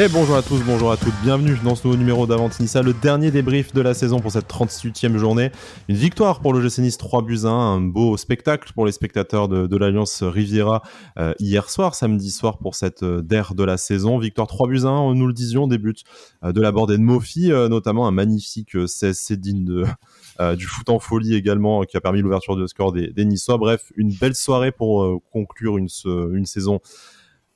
Et bonjour à tous, bonjour à toutes, bienvenue dans ce nouveau numéro d'Avantinissa, le dernier débrief de la saison pour cette 38e journée. Une victoire pour le GC Nice 3 buts 1, un beau spectacle pour les spectateurs de, l'Alliance Riviera euh, hier soir, samedi soir pour cette euh, de la saison. Victoire 3 buts 1, nous le disions, début euh, de la bordée de Mofi, notamment un magnifique CSC digne du foot en folie également qui a permis l'ouverture de score des, des. Bref, une belle soirée pour conclure une saison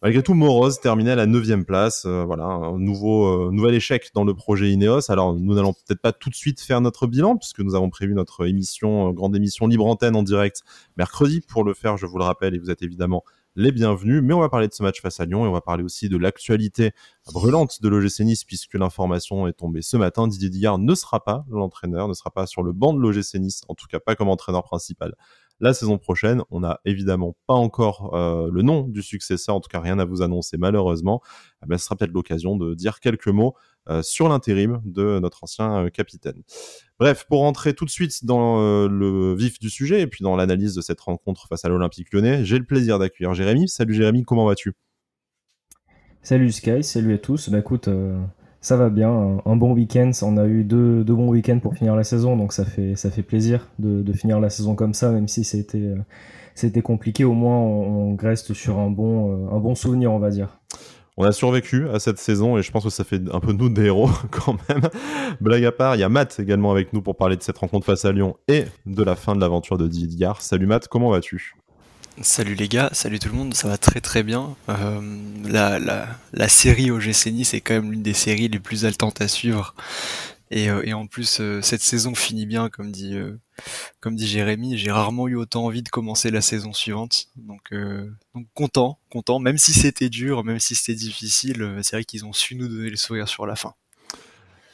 Malgré tout, Morose terminait à la 9 place. Euh, voilà, un nouveau, euh, nouvel échec dans le projet Ineos. Alors, nous n'allons peut-être pas tout de suite faire notre bilan, puisque nous avons prévu notre émission, euh, grande émission libre antenne en direct mercredi. Pour le faire, je vous le rappelle, et vous êtes évidemment les bienvenus. Mais on va parler de ce match face à Lyon et on va parler aussi de l'actualité brûlante de l'OGC Nice, puisque l'information est tombée ce matin. Didier Dillard ne sera pas l'entraîneur, ne sera pas sur le banc de l'OGC Nice, en tout cas pas comme entraîneur principal la saison prochaine. On n'a évidemment pas encore euh, le nom du successeur, en tout cas rien à vous annoncer malheureusement. Eh ben, ce sera peut-être l'occasion de dire quelques mots euh, sur l'intérim de notre ancien euh, capitaine. Bref, pour rentrer tout de suite dans le vif du sujet et puis dans l'analyse de cette rencontre face à l'Olympique lyonnais, j'ai le plaisir d'accueillir Jérémy. Salut Jérémy, comment vas-tu? Salut Sky, salut à tous. Bah ça va bien, un, bon week-end. On a eu deux, deux bons week-ends pour finir la saison, donc ça fait, ça fait plaisir de, finir la saison comme ça, même si c'était, euh, c'était compliqué. Au moins, on, reste sur un bon, euh, un bon souvenir, on va dire. On a survécu à cette saison et je pense que ça fait un peu nous des héros quand même. Blague à part, il y a Matt également avec nous pour parler de cette rencontre face à Lyon et de la fin de l'aventure de Didier. Salut Matt, comment vas-tu? Salut les gars, salut tout le monde, ça va très très bien. Euh, la, la, la, série OGC Nice c'est quand même l'une des séries les plus haletantes à suivre. Et, euh, et en plus, euh, cette saison finit bien, comme dit, comme dit Jérémy. J'ai rarement eu autant envie de commencer la saison suivante. Donc, donc content, content, même si c'était dur, même si c'était difficile, c'est vrai qu'ils ont su nous donner le sourire sur la fin.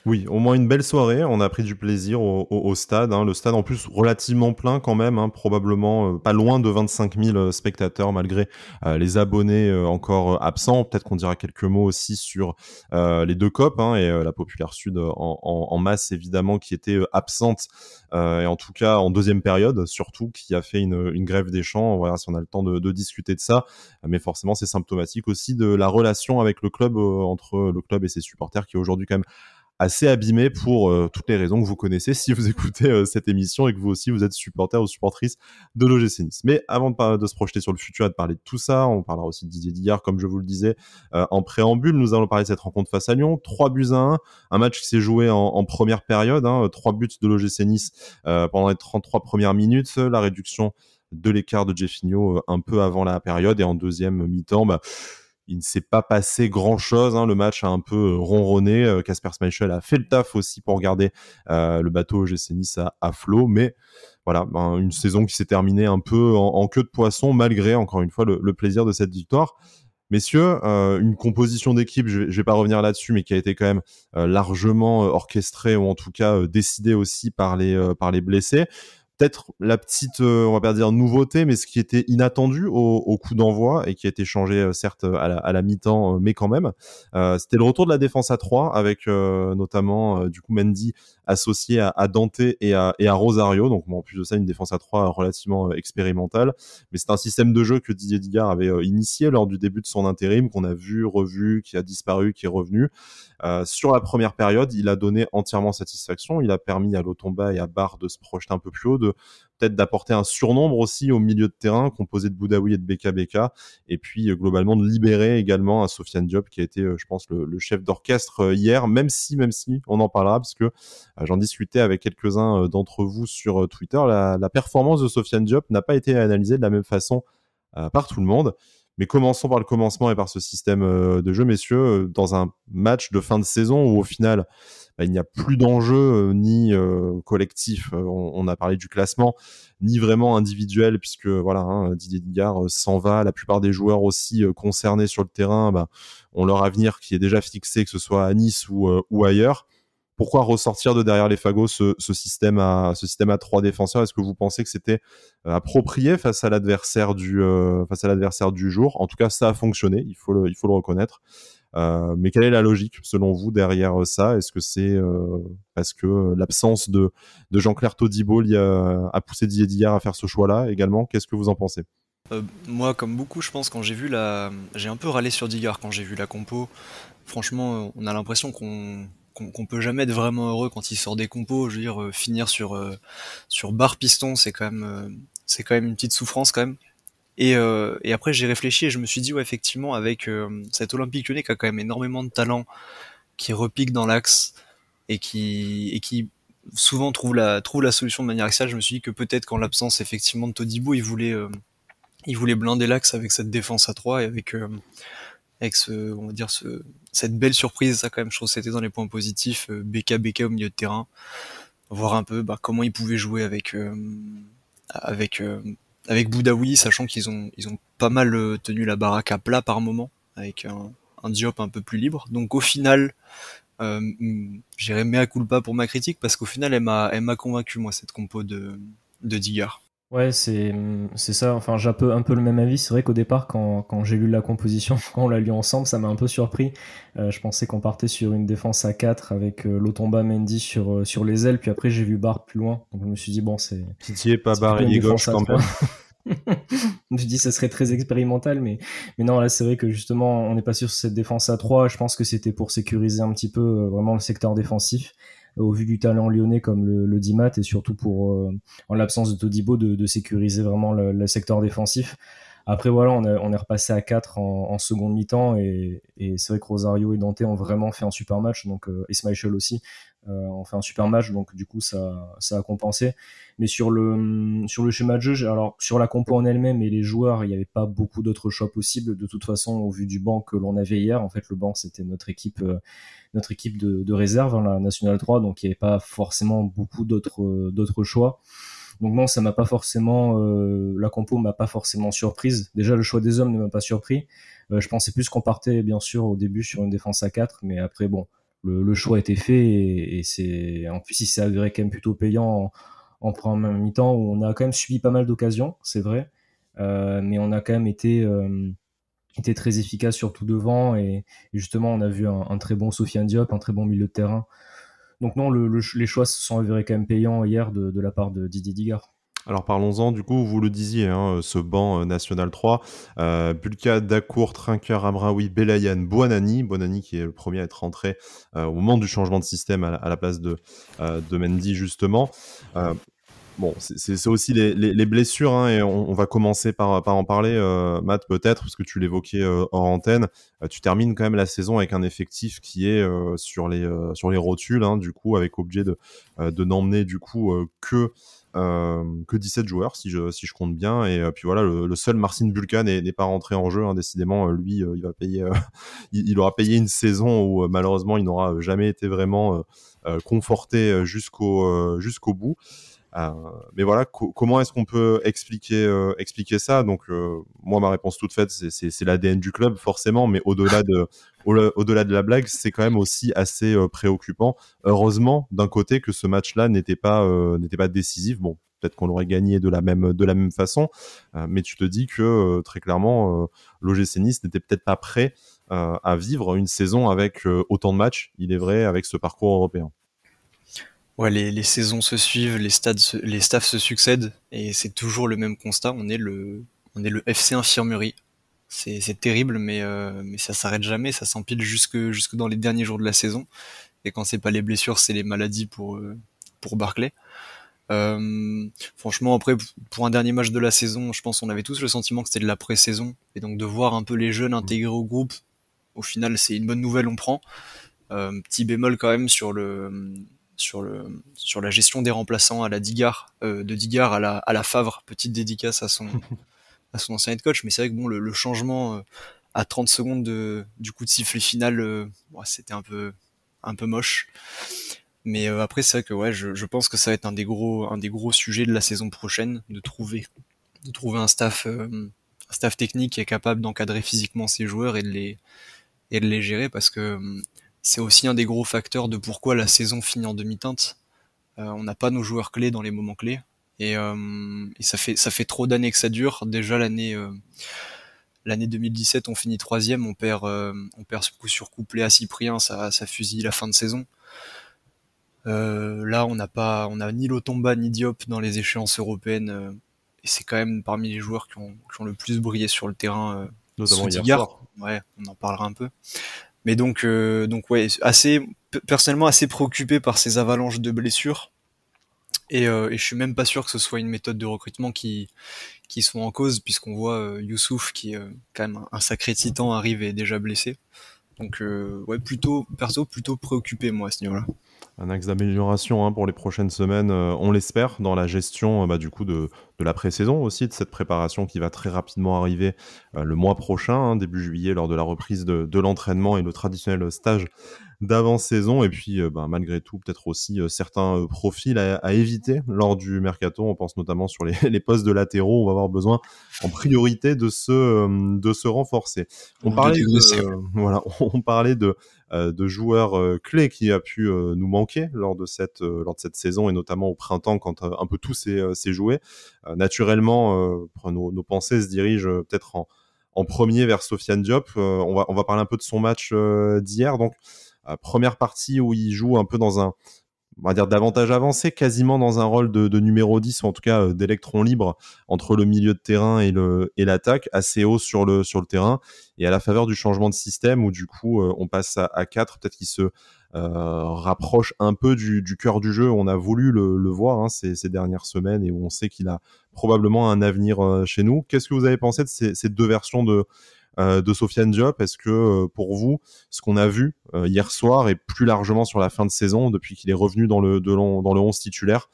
Oui, au moins une belle soirée. On a pris du plaisir au, stade. Hein. Le stade en plus relativement plein quand même, hein. probablement euh, pas loin de 25 000 euh, spectateurs malgré euh, les abonnés encore absents. Peut-être qu'on dira quelques mots aussi sur les deux copes hein, et la populaire sud en, masse évidemment qui était absente et en tout cas en deuxième période surtout qui a fait une, grève des champs. Voilà si on a le temps de, de discuter de ça, mais forcément c'est symptomatique aussi de la relation avec le club entre le club et ses supporters qui est aujourd'hui quand même assez abîmé pour euh, toutes les raisons que vous connaissez si vous écoutez euh, cette émission et que vous aussi vous êtes supporter ou supportrice de l'OGC Nice. Mais avant de, de, se projeter sur le futur et de parler de tout ça, on parlera aussi de Didier Dillard, comme je vous le disais euh, en préambule. Nous allons parler de cette rencontre face à Lyon. 3 buts à 1, un match qui s'est joué en, en, première période, hein, 3 buts de l'OGC Nice pendant les 33 premières minutes, la réduction de l'écart de Jeffinho un peu avant la période et en deuxième mi-temps, bah, il ne s'est pas passé grand chose. Hein. Le match a un peu euh, ronronné. Euh, Casper Schmeichel a fait le taf aussi pour garder euh, le bateau GC Nice à, flot. Mais voilà, ben, une saison qui s'est terminée un peu en, queue de poisson, malgré encore une fois le, plaisir de cette victoire. Messieurs, une composition d'équipe, je, ne vais pas revenir là-dessus, mais qui a été quand même largement orchestrée ou en tout cas décidée aussi par les par les blessés peut-être la petite, euh, on va pas dire nouveauté, mais ce qui était inattendu au, coup d'envoi et qui a été changé euh, certes à la, mi-temps, euh, mais quand même, c'était le retour de la défense à 3 avec notamment du coup Mendy associé à, Dante et à, Rosario. Donc en plus de ça, une défense à 3 relativement expérimentale. Mais c'est un système de jeu que Didier Digard avait initié lors du début de son intérim, qu'on a vu, revu, qui a disparu, qui est revenu. Euh, sur la première période, il a donné entièrement satisfaction. Il a permis à Lotomba et à Barre de se projeter un peu plus haut, de peut-être d'apporter un surnombre aussi au milieu de terrain composé de Boudaoui et de BKBK et puis euh, globalement de libérer également un Sofiane Diop qui a été, euh, je pense, le, chef d'orchestre hier, même si, même si, on en parlera parce que j'en discutais avec quelques-uns d'entre vous sur Twitter, la, performance de Sofiane Diop n'a pas été analysée de la même façon par tout le monde. Mais commençons par le commencement et par ce système euh, de jeu, messieurs, euh, dans un match de fin de saison où au final, bah, il n'y a plus d'enjeu euh, ni collectif. On, a parlé du classement, ni vraiment individuel, puisque voilà, hein, Didier Digard s'en va. La plupart des joueurs aussi concernés sur le terrain bah, ont leur avenir qui est déjà fixé, que ce soit à Nice ou, ailleurs pourquoi ressortir de derrière les fagots ce, système à ce système à trois défenseurs? Est-ce que vous pensez que c'était euh, approprié face à l'adversaire du euh, face à l'adversaire du jour? En tout cas, ça a fonctionné. Il faut le il faut le reconnaître. Euh, mais quelle est la logique selon vous derrière ça? Est-ce que c'est parce que l'absence de, de Jean-Claire Todibo a, a poussé Didier Dillard à faire ce choix-là également Qu'est-ce que vous en pensez? Moi, comme beaucoup, je pense, quand j'ai vu la. J'ai un peu râlé sur Digard quand j'ai vu la compo. Franchement, on a l'impression qu'on qu'on peut jamais être vraiment heureux quand il sort des compos. Je veux dire, finir sur, sur barre piston, c'est quand même c'est quand même une petite souffrance quand même. Et, euh, et après j'ai réfléchi et je me suis dit ouais effectivement avec euh, cet Olympique Lyonnais qui a quand même énormément de talent, qui repique dans l'axe et qui et qui souvent trouve la trouve la solution de manière axiale, je me suis dit que peut-être qu'en l'absence effectivement de Todibo, il voulait euh, il voulait blinder l'axe avec cette défense à 3 et avec euh, avec ce on va dire ce cette belle surprise. Ça quand même je trouve c'était dans les points positifs BK BK au milieu de terrain. Voir un peu bah, comment il pouvait jouer avec avec euh, avec Boudaoui, sachant qu'ils ont ils ont pas mal euh, tenu la baraque à plat par moment, avec un, un Diop un peu plus libre. Donc au final, euh, j'irai mea culpa pour ma critique parce qu'au final elle m'a elle m'a convaincu moi cette compo de de Digard. Ouais, c'est c'est ça. Enfin, j'ai un peu, un peu le même avis. C'est vrai qu'au départ, quand, quand j'ai lu la composition, quand on l'a lu ensemble, ça m'a un peu surpris. Euh, je pensais qu'on partait sur une défense à 4 avec euh, Lotomba Mendy sur, euh, sur les ailes. Puis après, j'ai vu Barre plus loin. Donc je me suis dit, bon, c'est. Pitié, pas Barre et gauche quand même. je me suis dit, ça serait très expérimental. Mais, mais non, là, c'est vrai que justement, on n'est pas sur cette défense à 3. Je pense que c'était pour sécuriser un petit peu euh, vraiment le secteur défensif au vu du talent lyonnais comme le, le Dimat et surtout pour euh, en l'absence de Todibo de, de, sécuriser vraiment le, le, secteur défensif. Après voilà, on, a, on est repassé à 4 en, en seconde mi-temps et, et c'est vrai que Rosario et Dante ont vraiment fait un super match, donc euh, Ismaël aussi euh, ont fait un super match, donc du coup ça, ça a compensé. Mais sur le sur le schéma de jeu, alors sur la compo en elle-même et les joueurs, il n'y avait pas beaucoup d'autres choix possibles. De toute façon, au vu du banc que l'on avait hier, en fait le banc c'était notre équipe euh, notre équipe de, de réserve, hein, la Nationale 3, donc il n'y avait pas forcément beaucoup d'autres choix. Donc non, ça m'a pas forcément, euh, la compo m'a pas forcément surprise. Déjà, le choix des hommes ne m'a pas surpris. Euh, je pensais plus qu'on partait, bien sûr, au début sur une défense à 4, mais après, bon, le, choix a été fait et, c'est, en plus, il s'est avéré quand même plutôt payant en, en première mi-temps où on a quand même subi pas mal d'occasions, c'est vrai, euh, mais on a quand même été, été très efficace surtout devant et, et, justement, on a vu un, un très bon Sofiane Diop, un très bon milieu de terrain. Donc non, le, le, les choix se sont avérés quand même payants hier de, la part de Didier Digard. Alors parlons-en, du coup, vous le disiez, hein, ce banc euh, National 3, euh, Bulka, Dacour, Trinker, Amraoui, Belayan, Buonani, Buonani qui est le premier à être rentré euh, au moment du changement de système à la, place de Mendy justement. Bon, c'est aussi les, les, les blessures, hein, et on, va commencer par, en parler, euh, Matt, peut-être, parce que tu l'évoquais euh, hors antenne. Euh, tu termines quand même la saison avec un effectif qui est sur, les, sur les rotules, hein, du coup, avec objet de, de n'emmener du coup que que 17 joueurs si je, si je compte bien et puis voilà le, seul Marcin Bulka n'est pas rentré en jeu hein, décidément lui il va payer il, il, aura payé une saison où malheureusement il n'aura jamais été vraiment conforté jusqu'au jusqu'au bout mais voilà, co comment est-ce qu'on peut expliquer euh, expliquer ça? Donc euh, moi ma réponse toute faite c'est l'ADN du club forcément, mais au-delà de au-delà de la blague, c'est quand même aussi assez préoccupant. Heureusement d'un côté que ce match-là n'était pas n'était pas décisif. Bon, peut-être qu'on l'aurait gagné de la même de la même façon, mais tu te dis que très clairement l'OGC Nice n'était peut-être pas prêt à vivre une saison avec autant de matchs. Il est vrai avec ce parcours européen. Ouais, les, les, saisons se suivent, les stades, les staffs se succèdent, et c'est toujours le même constat. On est le, on est le FC infirmerie. C'est, terrible, mais, euh, mais ça s'arrête jamais. Ça s'empile jusque, jusque dans les derniers jours de la saison. Et quand c'est pas les blessures, c'est les maladies pour, euh, pour Barclay. Euh, franchement, après, pour un dernier match de la saison, je pense qu'on avait tous le sentiment que c'était de la pré-saison. Et donc de voir un peu les jeunes intégrés au groupe, au final, c'est une bonne nouvelle, on prend. Euh, petit bémol quand même sur le sur le sur la gestion des remplaçants à la Digard, euh, de Digard à la à la Favre, petite dédicace à son à son ancien head coach, mais c'est vrai que bon le, le changement euh, à 30 secondes de, du coup de sifflet final, euh, c'était un peu un peu moche. Mais euh, après c'est vrai que ouais, je, je, pense que ça va être un des gros un des gros sujets de la saison prochaine, de trouver de trouver un staff euh, un staff technique qui est capable d'encadrer physiquement ses joueurs et de les et de les gérer parce que c'est aussi un des gros facteurs de pourquoi la saison finit en demi-teinte. Euh, on n'a pas nos joueurs clés dans les moments clés. Et, euh, et ça fait ça fait trop d'années que ça dure. Déjà l'année euh, l'année 2017, on finit troisième, on perd euh, on perd coup sur couplet à Cyprien, ça, ça fusille la fin de saison. Euh, là, on n'a pas on a ni Lotomba ni Diop dans les échéances européennes c'est quand même parmi les joueurs qui ont, qui ont, le plus brillé sur le terrain. Notamment hier soir. Ouais, on en parlera un peu. Mais donc, donc ouais, assez personnellement assez préoccupé par ces avalanches de blessures. Et, et, je suis même pas sûr que ce soit une méthode de recrutement qui qui sont en cause puisqu'on voit Youssouf qui est quand même un sacré titan arrive et est déjà blessé. Donc euh, ouais, plutôt perso, plutôt préoccupé moi à ce niveau-là. Un axe d'amélioration hein, pour les prochaines semaines, euh, on l'espère, dans la gestion euh, bah, du coup de, de la pré-saison aussi, de cette préparation qui va très rapidement arriver le mois prochain, hein, début juillet, lors de la reprise de, de l'entraînement et le traditionnel stage d'avant-saison. Et puis, euh, bah, malgré tout, peut-être aussi euh, certains euh, profils à, à, éviter lors du mercato. On pense notamment sur les, les, postes de latéraux. On va avoir besoin en priorité de se, de se renforcer. On, parlait de, voilà, on parlait de, de joueurs clés qui a pu nous manquer lors de cette, lors de cette saison et notamment au printemps quand un peu tout s'est joué. naturellement, nos, nos pensées se dirigent peut-être en, en premier vers Sofiane Diop. on, va, on va parler un peu de son match d'hier. Donc, première partie où il joue un peu dans un, on va dire davantage avancé, quasiment dans un rôle de, numéro 10 ou en tout cas euh, d'électron libre entre le milieu de terrain et et l'attaque, assez haut sur le sur le terrain et à la faveur du changement de système où du coup euh, on passe à, à 4, peut-être qu'il se euh, rapproche un peu du, cœur du jeu. On a voulu le, voir hein, ces, dernières semaines et où on sait qu'il a probablement un avenir chez nous. Qu'est-ce que vous avez pensé de ces, deux versions de de Sofiane Diop. Est-ce que euh, pour vous, ce qu'on a vu euh, hier soir et plus largement sur la fin de saison, depuis qu'il est revenu dans le, dans le 11 titulaire,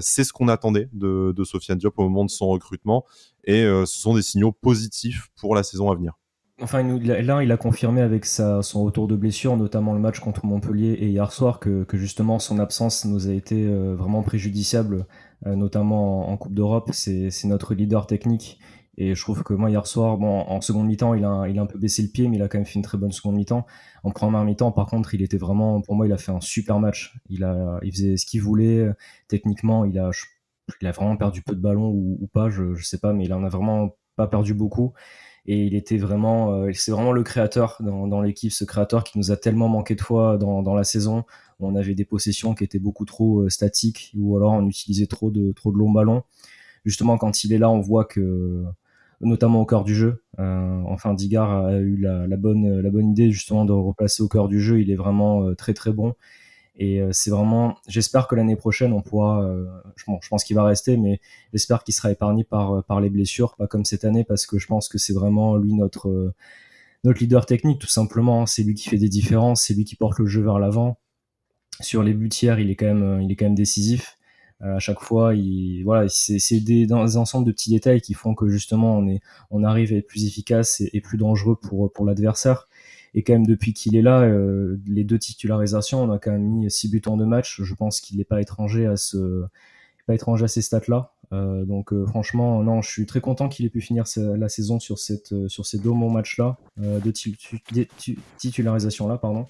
c'est ce qu'on attendait de, de Sofiane Diop au moment de son recrutement et ce sont des signaux positifs pour la saison à venir? Enfin, là, il a confirmé avec son retour de blessure, notamment le match contre Montpellier et hier soir, que, justement son absence nous a été vraiment préjudiciable, notamment en, en Coupe d'Europe. C'est notre leader technique et je trouve que moi, hier soir, bon, en seconde mi-temps, il a, il a un peu baissé le pied, mais il a quand même fait une très bonne seconde mi-temps. En première mi-temps, par contre, il était vraiment, pour moi, il a fait un super match. Il a, il faisait ce qu'il voulait. Techniquement, il a, il a vraiment perdu peu de ballons ou, pas, je, je sais pas, mais il en a vraiment pas perdu beaucoup. Et il était vraiment, euh, c'est vraiment le créateur dans, dans l'équipe, ce créateur qui nous a tellement manqué de fois dans, dans la saison. On avait des possessions qui étaient beaucoup trop euh, statiques ou alors on utilisait trop de, trop de longs ballons justement quand il est là, on voit que notamment au cœur du jeu. Euh, enfin, Digard a eu la, la, bonne, la bonne idée justement de replacer au cœur du jeu. Il est vraiment euh, très très bon. Et euh, c'est vraiment, j'espère que l'année prochaine on pourra, je, pense qu'il va rester, mais j'espère qu'il sera épargné par les blessures, pas comme cette année, parce que je pense que c'est vraiment lui notre leader technique tout simplement. C'est lui qui fait des différences, c'est lui qui porte le jeu vers l'avant. Sur les butières, il est quand même, il est quand même décisif. Euh, à chaque fois, il, voilà, c'est des, des, ensembles de petits détails qui font que justement on, est, on arrive à être plus efficace et, plus dangereux pour, pour l'adversaire. Et quand même depuis qu'il est là, euh, les deux titularisations, on a quand même mis six buts en deux matchs. Je pense qu'il n'est pas étranger à ce, pas étranger à ces stats-là. Euh, donc euh, franchement, non, je suis très content qu'il ait pu finir la saison sur cette, sur ces deux bons matchs-là, euh, de titularisation-là, pardon.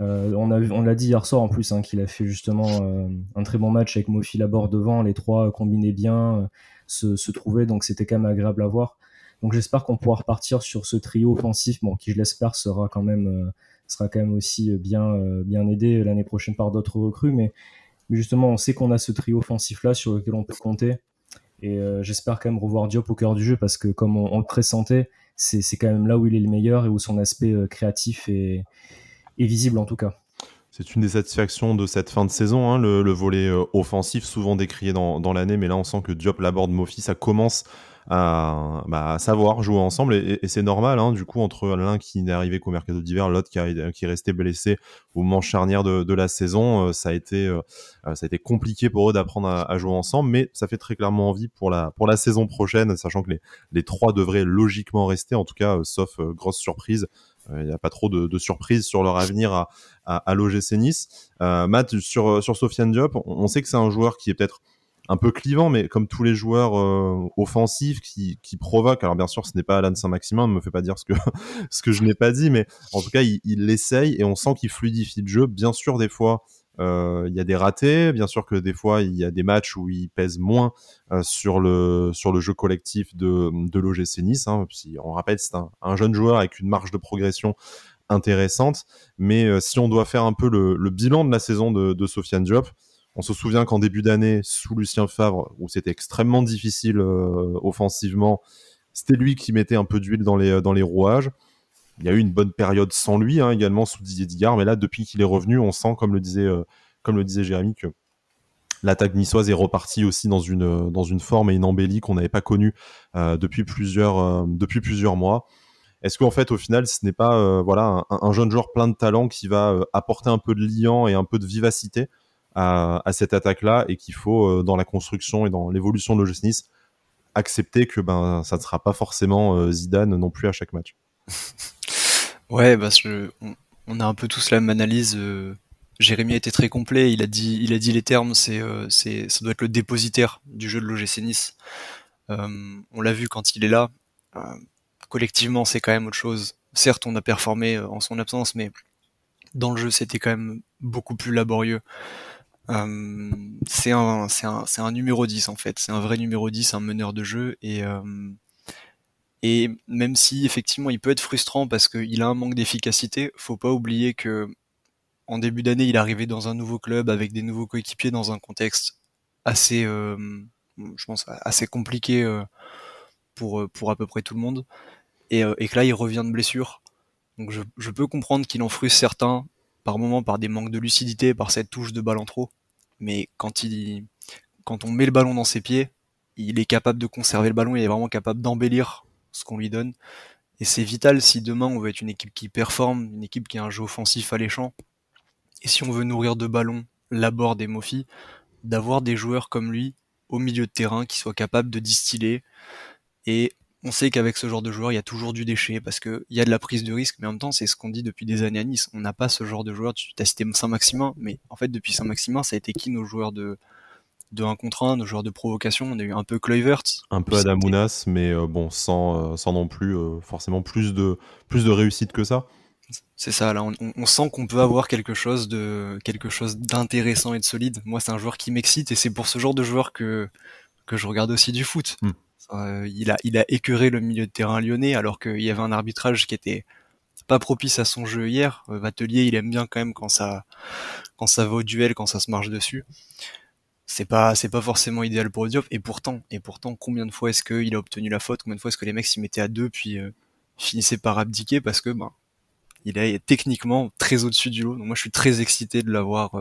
Euh, on a on l'a dit hier soir en plus hein, qu'il a fait justement euh, un très bon match avec Mofi Laborde devant, les trois combinaient bien, euh, se, se trouvaient, donc c'était quand même agréable à voir. Donc j'espère qu'on pourra repartir sur ce trio offensif, bon, qui je l'espère sera quand même sera quand même aussi bien bien aidé l'année prochaine par d'autres recrues, mais, mais, justement on sait qu'on a ce trio offensif là sur lequel on peut compter. Et j'espère quand même revoir Diop au cœur du jeu parce que comme on, le pressentait, c'est quand même là où il est le meilleur et où son aspect créatif est, est visible en tout cas. C'est une des satisfactions de cette fin de saison, hein, le, le, volet euh, offensif, souvent décrié dans, dans l'année, mais là on sent que Diop, Laborde, Mofi, ça commence à, bah, à, savoir jouer ensemble, et, et c'est normal, hein, du coup, entre l'un qui n'est arrivé qu'au mercato d'hiver, l'autre qui, qui est resté blessé au moment charnière de, de la saison, euh, ça, a été, euh, ça a été compliqué pour eux d'apprendre à, à, jouer ensemble, mais ça fait très clairement envie pour la, pour la saison prochaine, sachant que les, les trois devraient logiquement rester, en tout cas, sauf grosse surprise, il n'y a pas trop de, de surprises sur leur avenir à, à, à l'OGC Nice. Euh, Matt, sur, sur Sofiane Diop, on sait que c'est un joueur qui est peut-être un peu clivant, mais comme tous les joueurs euh, offensifs qui, provoquent. Alors bien sûr, ce n'est pas Alan Saint-Maximin, ne me fait pas dire ce que je n'ai pas dit, mais en tout cas, il l'essaye et on sent qu'il fluidifie le jeu. Bien sûr, des fois, euh, il y a des ratés, bien sûr que des fois il y a des matchs où il pèse moins euh, sur le jeu collectif de de l'OGC Nice. Hein, on rappelle, c'est un, un, jeune joueur avec une marge de progression intéressante, mais si on doit faire un peu le, le bilan de la saison de, de Sofiane Diop, On se souvient qu'en début d'année, sous Lucien Favre, où c'était extrêmement difficile offensivement, c'était lui qui mettait un peu d'huile dans les, dans les rouages. Il y a eu une bonne période sans lui hein, également sous Didier Digard, mais là depuis qu'il est revenu, on sent, comme le disait, comme le disait Jérémy, que l'attaque niçoise est repartie aussi dans une, forme et une embellie qu'on n'avait pas connue depuis, plusieurs, mois. Est-ce qu'en fait, au final, ce n'est pas euh, voilà un, jeune joueur plein de talent qui va euh, apporter un peu de liant et un peu de vivacité? À, cette attaque-là et qu'il faut, euh, dans la construction et dans l'évolution de l'OGC Nice, accepter que ben, ça ne sera pas forcément Zidane non plus à chaque match Ouais, parce que on, a un peu tous la même analyse. Jérémy a été très complet. Il a dit, il a dit les termes. C'est, c'est, ça doit être le dépositaire du jeu de l'OGC Nice. on l'a vu quand il est là collectivement, c'est quand même autre chose. Certes, on a performé euh, en son absence, mais dans le jeu, c'était quand même beaucoup plus laborieux. Euh, c'est un, un, un, numéro 10 en fait, c'est un vrai numéro 10, un meneur de jeu. Et euh, et même si effectivement il peut être frustrant parce qu'il a un manque d'efficacité, faut pas oublier que en début d'année il est arrivé dans un nouveau club avec des nouveaux coéquipiers dans un contexte assez, je pense assez compliqué pour pour à peu près tout le monde. Euh, et, que là il revient de blessure. Donc je, peux comprendre qu'il en frustre certains par moments par des manques de lucidité, par cette touche de ballon trop. Mais quand il, quand on met le ballon dans ses pieds, il est capable de conserver le ballon, il est vraiment capable d'embellir ce qu'on lui donne. Et c'est vital si demain on veut être une équipe qui performe, une équipe qui a un jeu offensif alléchant. Et si on veut nourrir de ballons l'abord des Mofi, d'avoir des joueurs comme lui au milieu de terrain qui soient capables de distiller et on sait qu'avec ce genre de joueur, il y a toujours du déchet parce qu'il y a de la prise de risque, mais en même temps, c'est ce qu'on dit depuis des années à Nice. On n'a pas ce genre de joueur. Tu as cité Saint-Maximin, mais en fait, depuis Saint-Maximin, ça a été qui nos joueurs de, de 1 contre 1, nos joueurs de provocation? On a eu un peu Kluivert. Un peu Adamounas, mais euh, bon, sans, euh, sans non plus euh, forcément plus de, plus de réussite que ça. C'est ça, là, on, sent qu'on peut avoir quelque chose de quelque chose d'intéressant et de solide. Moi, c'est un joueur qui m'excite et c'est pour ce genre de joueur que que je regarde aussi du foot. Hmm. Euh, il a il écœuré le milieu de terrain lyonnais alors qu'il y avait un arbitrage qui était pas propice à son jeu hier. Euh, Vatelier, il aime bien quand même quand ça quand ça va au duel, quand ça se marche dessus. C'est pas c'est pas forcément idéal pour Diop et pourtant et pourtant combien de fois est-ce qu'il a obtenu la faute? Combien de fois est-ce que les mecs s'y mettaient à deux puis euh, finissaient par abdiquer parce que ben il est techniquement très au-dessus du lot. Donc moi je suis très excité de l'avoir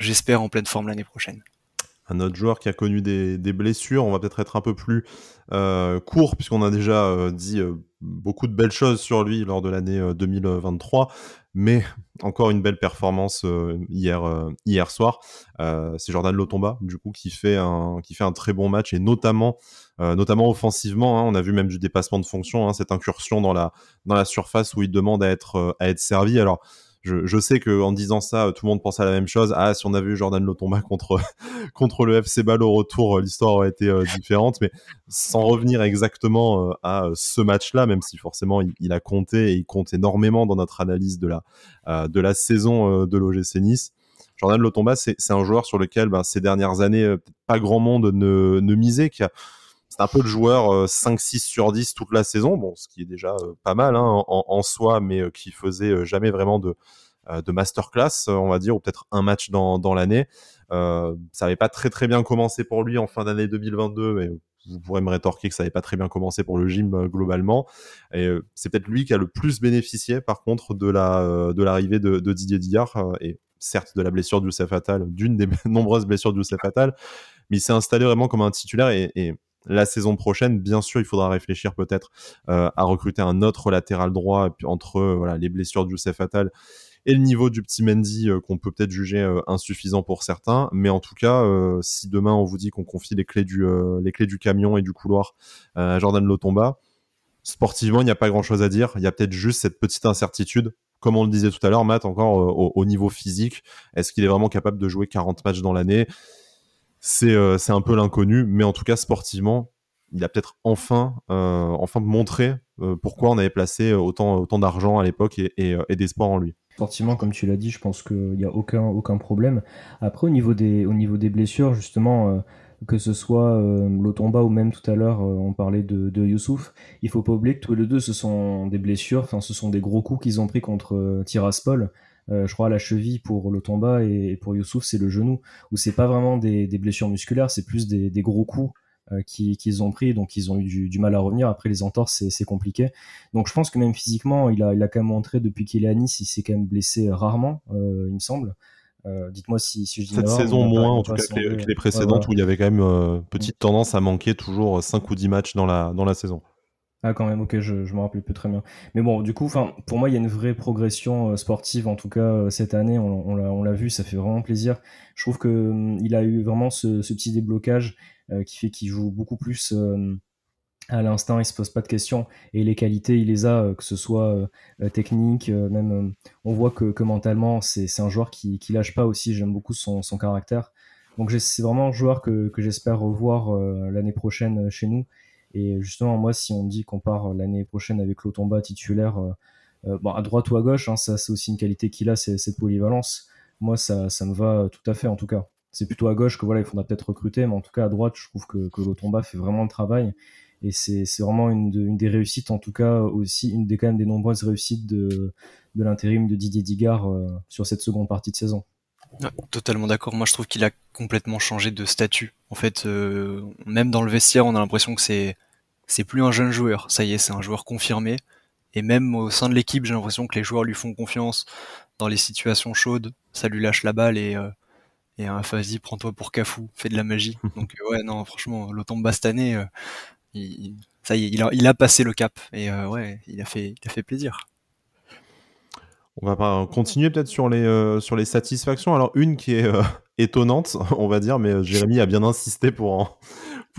j'espère en pleine forme l'année prochaine un autre joueur qui a connu des, blessures. On va peut-être être un peu plus euh, court puisqu'on a déjà euh, dit euh, beaucoup de belles choses sur lui lors de l'année 2023. Mais encore une belle performance hier, hier soir. C'est Jordan Lotomba du coup qui fait un, qui fait un très bon match et notamment, notamment offensivement. Hein. on a vu même du dépassement de fonction, hein, cette incursion dans la, dans la surface où il demande à être, à être servi. Alors je, sais que en disant ça, tout le monde pense à la même chose. Ah, si on avait eu Jordan Lotomba contre contre le FC Ball au retour, l'histoire aurait été euh, différente. Mais sans revenir exactement euh, à ce match-là, même si forcément il, a compté et il compte énormément dans notre analyse de la euh, de la saison de l'OGC Nice. Jordan Lotomba, c'est un joueur sur lequel ben, ces dernières années, pas grand monde ne, ne misait, qui c'est un peu le joueur 5-6 sur 10 toute la saison, bon, ce qui est déjà pas mal hein, en, soi, mais qui faisait jamais vraiment de, de masterclass, on va dire, ou peut-être un match dans, l'année. ça n'avait pas très très bien commencé pour lui en fin d'année 2022, mais vous pourrez me rétorquer que ça n'avait pas très bien commencé pour le gym globalement. Et c'est peut-être lui qui a le plus bénéficié, par contre, de la de l'arrivée de, Didier Dillard et certes de la blessure de Youssef Attal, d'une des nombreuses blessures de Youssef Attal, mais il s'est installé vraiment comme un titulaire et la saison prochaine, bien sûr, il faudra réfléchir peut-être euh, à recruter un autre latéral droit entre euh, voilà, les blessures de Youssef Attal et le niveau du petit Mendy euh, qu'on peut peut-être juger insuffisant pour certains. Mais en tout cas, si demain on vous dit qu'on confie les clés du, camion et du couloir à Jordan Lotomba, sportivement, il n'y a pas grand-chose à dire. Il y a peut-être juste cette petite incertitude comme on le disait tout à l'heure, Matt, encore au, au, niveau physique, est-ce qu'il est vraiment capable de jouer 40 matchs dans l'année? C'est un peu l'inconnu, mais en tout cas sportivement, il a peut-être enfin euh, enfin montré euh, pourquoi on avait placé autant autant d'argent à l'époque et, et, d'espoir en lui. Sportivement, comme tu l'as dit, je pense qu'il n'y a aucun aucun problème. Après, au niveau des au niveau des blessures, justement. que ce soit Lotomba ou même tout à l'heure on parlait de, Youssouf, il faut pas oublier que tous les deux ce sont des blessures, ce sont des gros coups qu'ils ont pris contre Tiraspol je crois, à la cheville pour Lotomba et, pour Youssouf, c'est le genou, où c'est pas vraiment des, blessures musculaires, c'est plus des, gros coups qu'ils ont pris, donc ils ont eu du, mal à revenir. Après, les entorses, c'est compliqué. Donc je pense que même physiquement, il a, il a quand même montré depuis qu'il est à Nice, il s'est quand même blessé rarement, il me semble. Euh, dites-moi si, si, je dis Cette saison moins, en tout cas, que les, précédentes, où il y avait quand même euh, petite tendance à manquer toujours 5 ou 10 matchs dans la, dans la saison. Ah quand même, ok, je, je me rappelle plus très bien. Mais bon, du coup, pour moi, il y a une vraie progression euh, sportive, en tout cas cette année, on, l'a vu, ça fait vraiment plaisir. Je trouve que hum, il a eu vraiment ce, petit déblocage qui fait qu'il joue beaucoup plus à l'instinct, il se pose pas de questions et les qualités, il les a, euh, que ce soit euh, euh, technique, même on voit que, mentalement, c'est un joueur qui, qui lâche pas aussi. J'aime beaucoup son, caractère. Donc c'est vraiment un joueur que j'espère revoir l'année prochaine chez nous. Et justement, moi, si on dit qu'on part l'année prochaine avec Lotomba titulaire, bon, à droite ou à gauche, hein, ça c'est aussi une qualité qu'il a, c'est cette polyvalence. Moi, ça, ça me va tout à fait, en tout cas. C'est plutôt à gauche que voilà, il faudra peut-être recruter, mais en tout cas à droite, je trouve que, Lotomba fait vraiment le travail et c'est vraiment une, des réussites, en tout cas aussi une des quand même des nombreuses réussites de, l'intérim de Didier Digard euh, sur cette seconde partie de saison. Totalement d'accord. Moi, je trouve qu'il a complètement changé de statut. En fait, euh, même dans le vestiaire, on a l'impression que c'est c'est plus un jeune joueur. Ça y est, c'est un joueur confirmé. Et même au sein de l'équipe, j'ai l'impression que les joueurs lui font confiance dans les situations chaudes. Ça lui lâche la balle et euh, et un prends-toi pour Cafou, fais de la magie. Donc ouais, non, franchement, l'automne Bastané, il, ça y est, il a, passé le cap et euh, ouais, il a fait, il a fait plaisir. On va pas continuer peut-être sur les euh, sur les satisfactions. Alors une qui est euh, étonnante, on va dire, mais Jérémy a bien insisté pour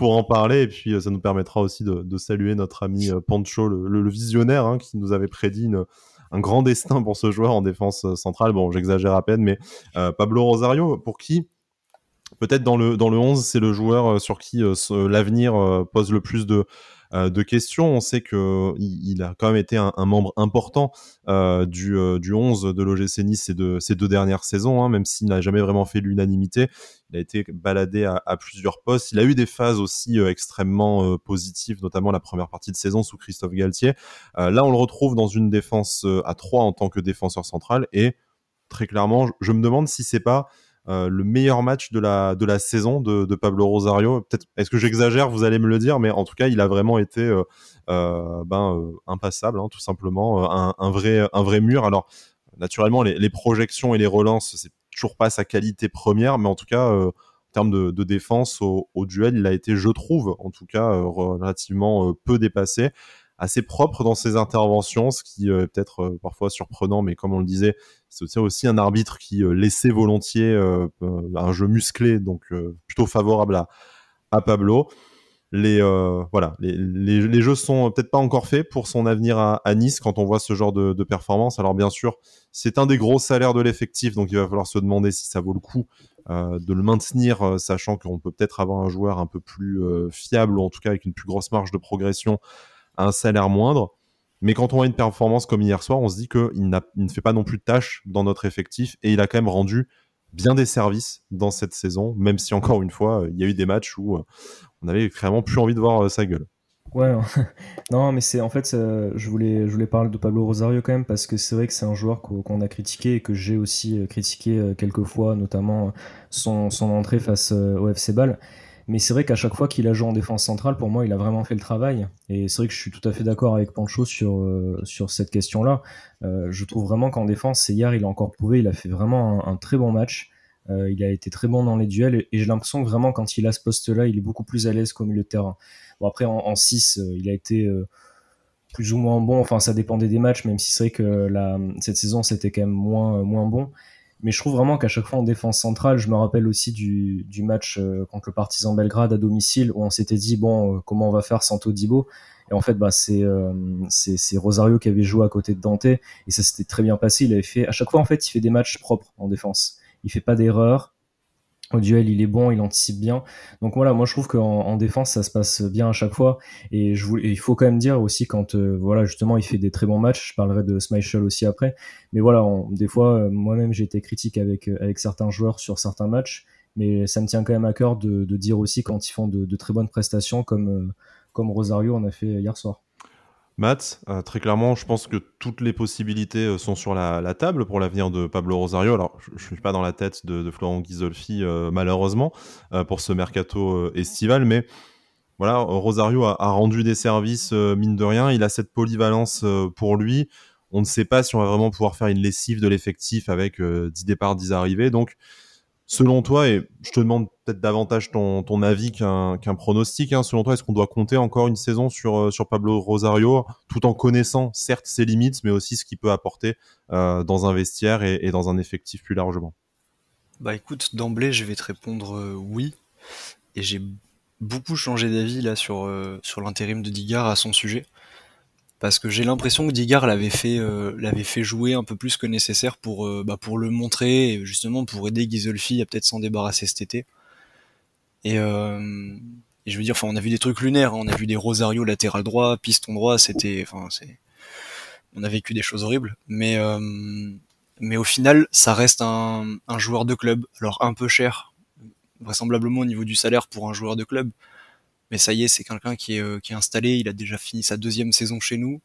en parler et puis ça nous permettra aussi de, saluer notre ami Pancho, le, visionnaire, hein, qui nous avait prédit un grand destin pour ce joueur en défense centrale. Bon, j'exagère à peine, mais Pablo Rosario, pour qui Peut-être dans le, dans le 11, c'est le joueur euh, sur qui euh, l'avenir euh, pose le plus de, de questions. On sait qu'il il a quand même été un, membre important du, du 11 de l'OGC Nice ces deux, ces deux dernières saisons, hein, même s'il n'a jamais vraiment fait l'unanimité. Il a été baladé à, plusieurs postes. Il a eu des phases aussi extrêmement positives, notamment la première partie de saison sous Christophe Galtier. là, on le retrouve dans une défense à 3 en tant que défenseur central et très clairement, je me demande si c'est pas euh, le meilleur match de la, saison de, Pablo Rosario. Peut-être, est-ce que j'exagère Vous allez me le dire, mais en tout cas, il a vraiment été euh, euh, ben, impassable, hein, tout simplement, un, vrai, mur. Alors, naturellement, les, projections et les relances, c'est toujours pas sa qualité première, mais en tout cas, en termes de, défense au, duel, il a été, je trouve, en tout cas, relativement peu dépassé assez propre dans ses interventions, ce qui est peut-être parfois surprenant, mais comme on le disait, c'est aussi un arbitre qui laissait volontiers un jeu musclé, donc plutôt favorable à, Pablo. Les voilà, les, jeux sont peut-être pas encore faits pour son avenir à, Nice quand on voit ce genre de performance. Alors bien sûr, c'est un des gros salaires de l'effectif, donc il va falloir se demander si ça vaut le coup de le maintenir, sachant qu'on peut peut-être avoir un joueur un peu plus fiable ou en tout cas avec une plus grosse marge de progression un salaire moindre. Mais quand on voit une performance comme hier soir, on se dit qu'il il ne fait pas non plus de tâches dans notre effectif et il a quand même rendu bien des services dans cette saison, même si encore une fois, il y a eu des matchs où euh, on avait vraiment plus envie de voir euh, sa gueule. Ouais, non, mais c'est en fait, je voulais, je voulais parler de Pablo Rosario quand même parce que c'est vrai que c'est un joueur qu'on a critiqué et que j'ai aussi euh, critiqué quelques fois, notamment son, entrée face au FC Ball. Mais c'est vrai qu'à chaque fois qu'il a joué en défense centrale, pour moi, il a vraiment fait le travail. Et c'est vrai que je suis tout à fait d'accord avec Pancho sur, euh, sur cette question-là. Euh, je trouve vraiment qu'en défense, hier, il a encore prouvé, il a fait vraiment un, très bon match. Euh, il a été très bon dans les duels. Et, j'ai l'impression que vraiment, quand il a ce poste-là, il est beaucoup plus à l'aise qu'au milieu de terrain. Bon, après, en, 6, il a été plus ou moins bon. Enfin, ça dépendait des matchs, même si c'est vrai que cette saison, c'était quand même moins, moins bon. Mais je trouve vraiment qu'à chaque fois en défense centrale, je me rappelle aussi du, du match euh, contre le Partizan Belgrade à domicile où on s'était dit bon euh, comment on va faire sans Todibo et en fait bah euh, c'est c'est Rosario qui avait joué à côté de Dante et ça s'était très bien passé. Il avait fait à chaque fois en fait il fait des matchs propres en défense. Il fait pas d'erreurs au duel, il est bon, il anticipe bien. Donc voilà, moi je trouve qu'en en défense, ça se passe bien à chaque fois. Et, je voulais, il faut quand même dire aussi quand, euh, voilà, justement, il fait des très bons matchs. Je parlerai de Schmeichel aussi après. Mais voilà, des fois, euh, moi-même, j'ai été critique avec euh, avec certains joueurs sur certains matchs. Mais ça me tient quand même à cœur de, dire aussi quand ils font de, très bonnes prestations, comme comme Rosario en a fait hier soir. Matt, euh, très clairement, je pense que toutes les possibilités euh, sont sur la, table pour l'avenir de Pablo Rosario. Alors, je ne suis pas dans la tête de, Florent Ghisolfi, euh, malheureusement, pour ce mercato estival, mais voilà, Rosario a, rendu des services, mine de rien. Il a cette polyvalence pour lui. On ne sait pas si on va vraiment pouvoir faire une lessive de l'effectif avec 10 départs, 10 arrivées. Donc, Selon toi, et je te demande peut-être davantage ton, avis qu'un pronostic, hein, selon toi, est-ce qu'on doit compter encore une saison sur, euh, sur Pablo Rosario, tout en connaissant certes ses limites, mais aussi ce qu'il peut apporter euh, dans un vestiaire et, dans un effectif plus largement? Bah écoute, d'emblée, je vais te répondre euh, oui. Et j'ai beaucoup changé d'avis là sur, sur l'intérim de Digard à son sujet parce que j'ai l'impression que Digard l'avait fait euh, l'avait fait jouer un peu plus que nécessaire pour euh, bah, le montrer et justement pour aider Gisolfi à peut-être s'en débarrasser cet été. Et, euh, et, je veux dire, enfin, on a vu des trucs lunaires, hein. on a vu des Rosario latéral droit, piston droit, c'était, enfin, c'est, on a vécu des choses horribles, mais au final, ça reste un joueur de club, alors un peu cher, vraisemblablement au niveau du salaire pour un joueur de club, mais ça y est, c'est quelqu'un qui est, euh, qui est installé. Il a déjà fini sa deuxième saison chez nous.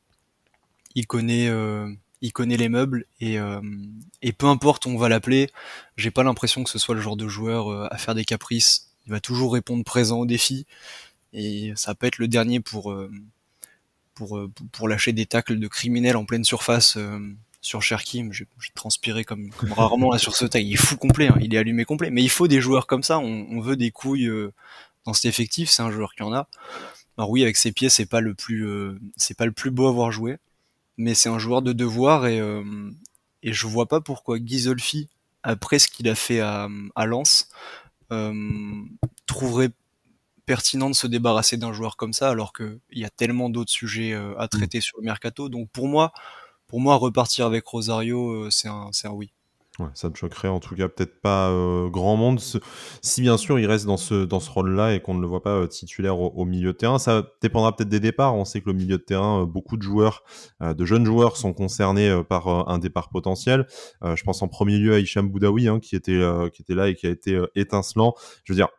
Il connaît, euh, il connaît les meubles et, euh, et peu importe on va l'appeler, j'ai pas l'impression que ce soit le genre de joueur à faire des caprices. Il va toujours répondre présent aux défis et ça peut être le dernier pour pour, pour lâcher des tacles de criminels en pleine surface sur Cherki. J'ai transpiré comme, rarement là sur ce taille. Il est fou complet, hein. il est allumé complet. Mais il faut des joueurs comme ça. On veut des couilles dans cet effectif, c'est un joueur qui en a. Alors oui, avec ses pieds, c'est pas le plus, euh, c'est pas le plus beau à voir jouer, mais c'est un joueur de devoir et euh, et je vois pas pourquoi Ghisolfi, après ce qu'il a fait à, à Lens, euh, trouverait pertinent de se débarrasser d'un joueur comme ça, alors qu'il y a tellement d'autres sujets à traiter mm. sur le mercato. Donc pour moi, pour moi, repartir avec Rosario, c'est un, c'est un oui ça me choquerait en tout cas peut-être pas euh, grand monde. Si bien sûr il reste dans ce, rôle-là et qu'on ne le voit pas euh, titulaire au, milieu de terrain, ça dépendra peut-être des départs. On sait que le milieu de terrain, euh, beaucoup de joueurs, de jeunes joueurs sont concernés par un départ potentiel. je pense en premier lieu à Hicham Boudaoui hein, qui, était, qui là et qui a été étincelant. Je veux dire,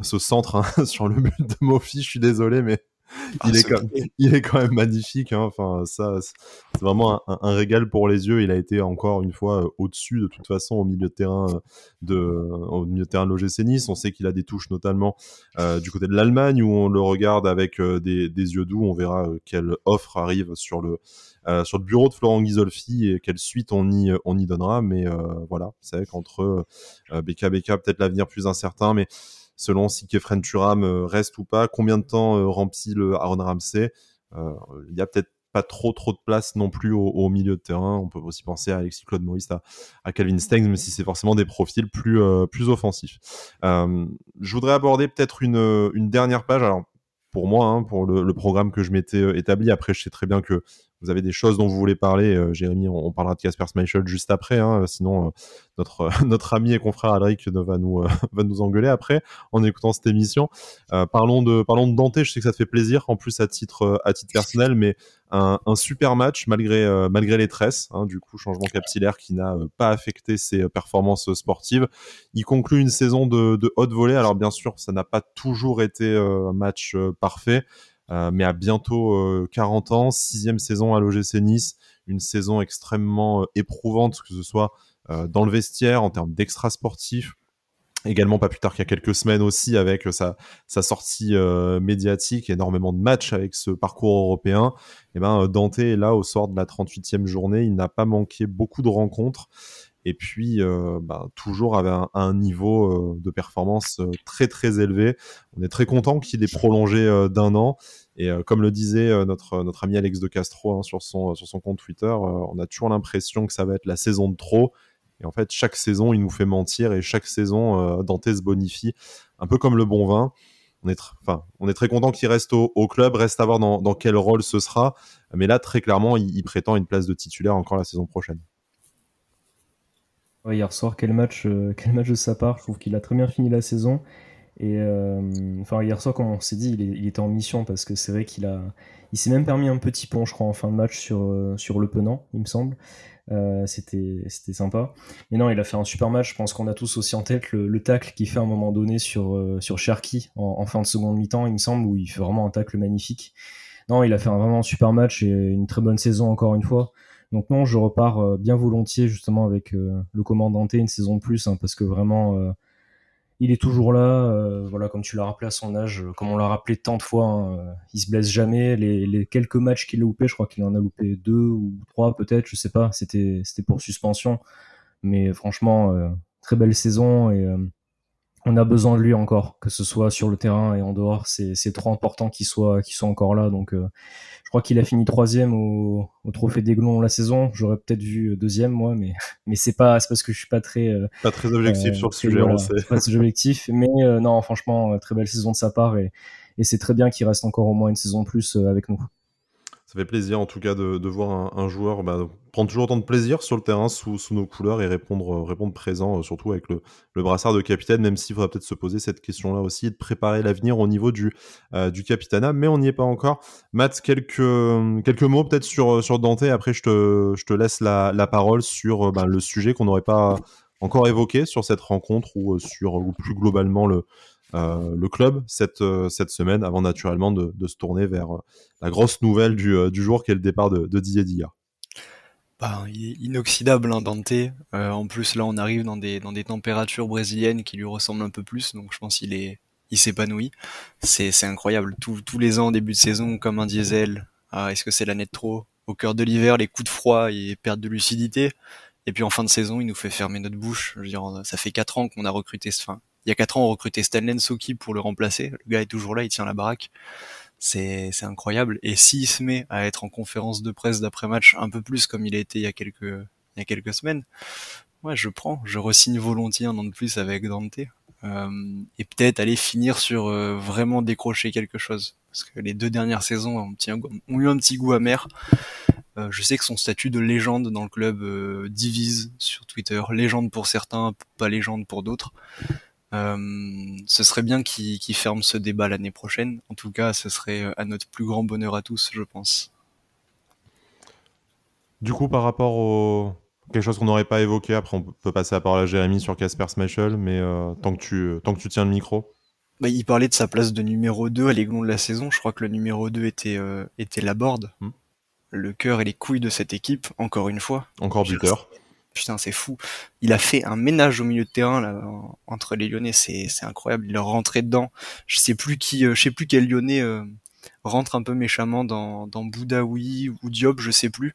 ce centre hein, sur le but de Mofi, je suis désolé, mais il, est quand, il est quand même magnifique. Hein. Enfin, ça, c'est vraiment un, régal pour les yeux. Il a été encore une fois euh, au-dessus de toute façon au milieu de terrain euh, de, au milieu de terrain de l'OGC Nice. On sait qu'il a des touches notamment euh, du côté de l'Allemagne où on le regarde avec des, des, yeux doux. On verra quelle offre arrive sur le sur le bureau de Florent Ghisolfi et quelle suite on y on y donnera. Mais voilà, c'est vrai qu'entre BK peut-être l'avenir plus incertain, mais selon si Kefren Turam euh, reste ou pas, combien de temps euh, remplit le Aaron Ramsey. Euh, il y a peut-être pas trop trop de place non plus au, milieu de terrain. On peut aussi penser à Alexis Claude Maurice, à, Calvin Stengs, même si c'est forcément des profils plus plus offensifs. je voudrais aborder peut-être une, une dernière page. Alors pour moi, hein, pour le, le, programme que je m'étais établi. Après, je sais très bien que vous avez des choses dont vous voulez parler, euh, Jérémy, on, parlera de Casper Schmeichel juste après. Hein, sinon, euh, notre notre ami et confrère Alric va nous euh, va nous engueuler après en écoutant cette émission. parlons de parlons de Dante. Je sais que ça te fait plaisir, en plus à titre à titre personnel, mais un, super match malgré malgré les tresses. Hein, du coup, changement capsillaire qui n'a pas affecté ses performances sportives. Il conclut une saison de, de haute volée. Alors bien sûr, ça n'a pas toujours été un match parfait. Euh, mais à bientôt 40 euh, ans, sixième saison à l'OGC Nice, une saison extrêmement euh, éprouvante, que ce soit dans le vestiaire, en termes d'extra sportifs, également pas plus tard qu'il y a quelques semaines aussi avec sa, sortie médiatique, énormément de matchs avec ce parcours européen. Et eh ben Dante est là au soir de la 38e journée, il n'a pas manqué beaucoup de rencontres et puis bah, toujours avec un, niveau de performance très très élevé. On est très content qu'il ait prolongé d'un an et euh, comme le disait euh, notre, notre ami Alex de Castro hein, sur, son, sur son compte Twitter, euh, on a toujours l'impression que ça va être la saison de trop. Et en fait, chaque saison, il nous fait mentir et chaque saison, Dante se bonifie, un peu comme le bon vin. On est, enfin, on est très content qu'il reste au, club, reste à voir dans, dans, quel rôle ce sera. Mais là, très clairement, il, prétend une place de titulaire encore la saison prochaine. Hier soir, quel match, quel match de sa part. Je trouve qu'il a très bien fini la saison. Et euh, hier soir, comme on s'est dit, il, était en mission parce que c'est vrai qu'il a, il s'est même permis un petit pont, je crois, en fin de match sur, euh, le penant, il me semble. Euh, c'était c'était sympa. Mais non, il a fait un super match. Je pense qu'on a tous aussi en tête le, le tacle qu'il fait à un moment donné sur, sur Cherki en, en, fin de seconde mi-temps, il me semble, où il fait vraiment un tacle magnifique. non, il a fait un vraiment super match et une très bonne saison encore une fois. Donc non, je repars bien volontiers justement avec le commandanté une saison de plus, hein, parce que vraiment il est toujours là, euh, voilà, comme tu l'as rappelé à son âge, euh, comme on l'a rappelé tant de fois, hein, euh, il se blesse jamais. Les, quelques matchs qu'il a loupé, je crois qu'il en a loupé deux ou trois peut-être, je sais pas. C'était c'était pour suspension, mais franchement, très belle saison et on a besoin de lui encore, que ce soit sur le terrain et en dehors. C'est trop important qu'il soit qu'il soit encore là. Donc je crois qu'il a fini troisième au, au trophée d'Aiglon la saison. J'aurais peut-être vu deuxième moi, mais mais c'est pas c'est parce que je suis pas très euh, pas très objectif euh, sur le sujet, on sait. Pas très objectif, mais euh, non franchement très belle saison de sa part et et c'est très bien qu'il reste encore au moins une saison de plus avec nous ça fait plaisir en tout cas de, voir un, joueur bah, prendre toujours autant de plaisir sur le terrain sous, nos couleurs et répondre, euh, présent, euh, surtout avec le, brassard de capitaine, même s'il faudra peut-être se poser cette question-là aussi et de préparer l'avenir au niveau du, euh, du capitana, mais on n'y est pas encore. Matt, quelques, quelques mots peut-être sur, sur Dante, après je te, laisse la, parole sur bah, le sujet qu'on n'aurait pas encore évoqué sur cette rencontre ou sur ou plus globalement le, euh, le club cette, euh, cette semaine avant naturellement de, se tourner vers euh, la grosse nouvelle du, jour qui est le départ de, de Didier Dia. Bah, il est inoxydable hein, Dante. en plus là on arrive dans des, températures brésiliennes qui lui ressemblent un peu plus donc je pense qu'il est il s'épanouit. C'est, incroyable. tous les ans début de saison comme un diesel. Ah, est-ce que c'est l'année de trop? Au cœur de l'hiver les coups de froid et perte de lucidité. Et puis en fin de saison, il nous fait fermer notre bouche. Je veux ça fait quatre ans qu'on a recruté ce fin il y a 4 ans, on recrutait Stanley Soki pour le remplacer. Le gars est toujours là, il tient la baraque. C'est, c'est incroyable. Et s'il se met à être en conférence de presse d'après-match un peu plus comme il a été il y a quelques, il y a quelques semaines, ouais, je prends, je resigne volontiers un an de plus avec Dante. Euh, et peut-être aller finir sur euh, vraiment décrocher quelque chose. Parce que les deux dernières saisons ont, ont eu un petit goût amer. Euh, je sais que son statut de légende dans le club euh, divise sur Twitter. Légende pour certains, pas légende pour d'autres. Euh, ce serait bien qu'il ferme ce débat l'année prochaine. En tout cas, ce serait euh, à notre plus grand bonheur à tous, je pense. Du coup, par rapport au quelque chose qu'on n'aurait pas évoqué, après on peut passer à parole à Jérémy sur Casper Smashel, mais euh, tant, que tu, tant que tu tiens le micro. Bah, il parlait de sa place de numéro 2 à l'aiglon de la saison. Je crois que le numéro 2 était, était Laborde. Hmm. Le cœur et les couilles de cette équipe, encore une fois. Encore buteur putain, c'est fou. Il a fait un ménage au milieu de terrain là, entre les Lyonnais, c'est incroyable. Il est rentré dedans. Je sais plus qui, euh, je sais plus quel Lyonnais euh, rentre un peu méchamment dans, dans Boudaoui ou Diop, je sais plus.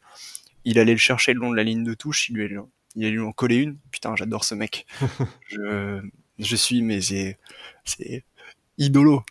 Il allait le chercher le long de la ligne de touche, il lui il en coller une. Putain, j'adore ce mec. je, je suis, mais c'est, c'est idolo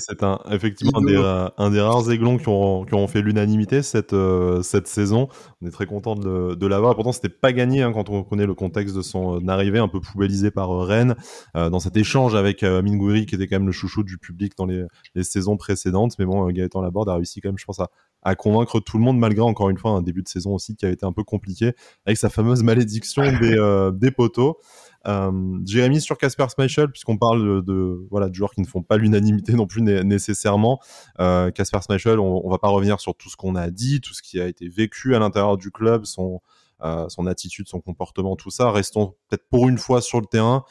c'est un, effectivement un des, un des, rares aiglons qui ont, qui ont fait l'unanimité cette, euh, cette saison. On est très content de, de l'avoir. Pourtant, c'était pas gagné hein, quand on connaît le contexte de son euh, arrivée, un peu poubellisé par euh, Rennes, dans cet échange avec Mingouri, qui était quand même le chouchou du public dans les, les saisons précédentes. Mais bon, Gaëtan Laborde a réussi quand même, je pense, à, à convaincre tout le monde, malgré encore une fois un début de saison aussi qui a été un peu compliqué, avec sa fameuse malédiction des, des poteaux. Euh, Jérémy sur Casper Schmeichel, puisqu'on parle de, voilà de joueurs qui ne font pas l'unanimité non plus nécessairement. Euh, Casper Schmeichel, on, on va pas revenir sur tout ce qu'on a dit, tout ce qui a été vécu à l'intérieur du club, son euh, son attitude, son comportement, tout ça. Restons peut-être pour une fois sur le terrain.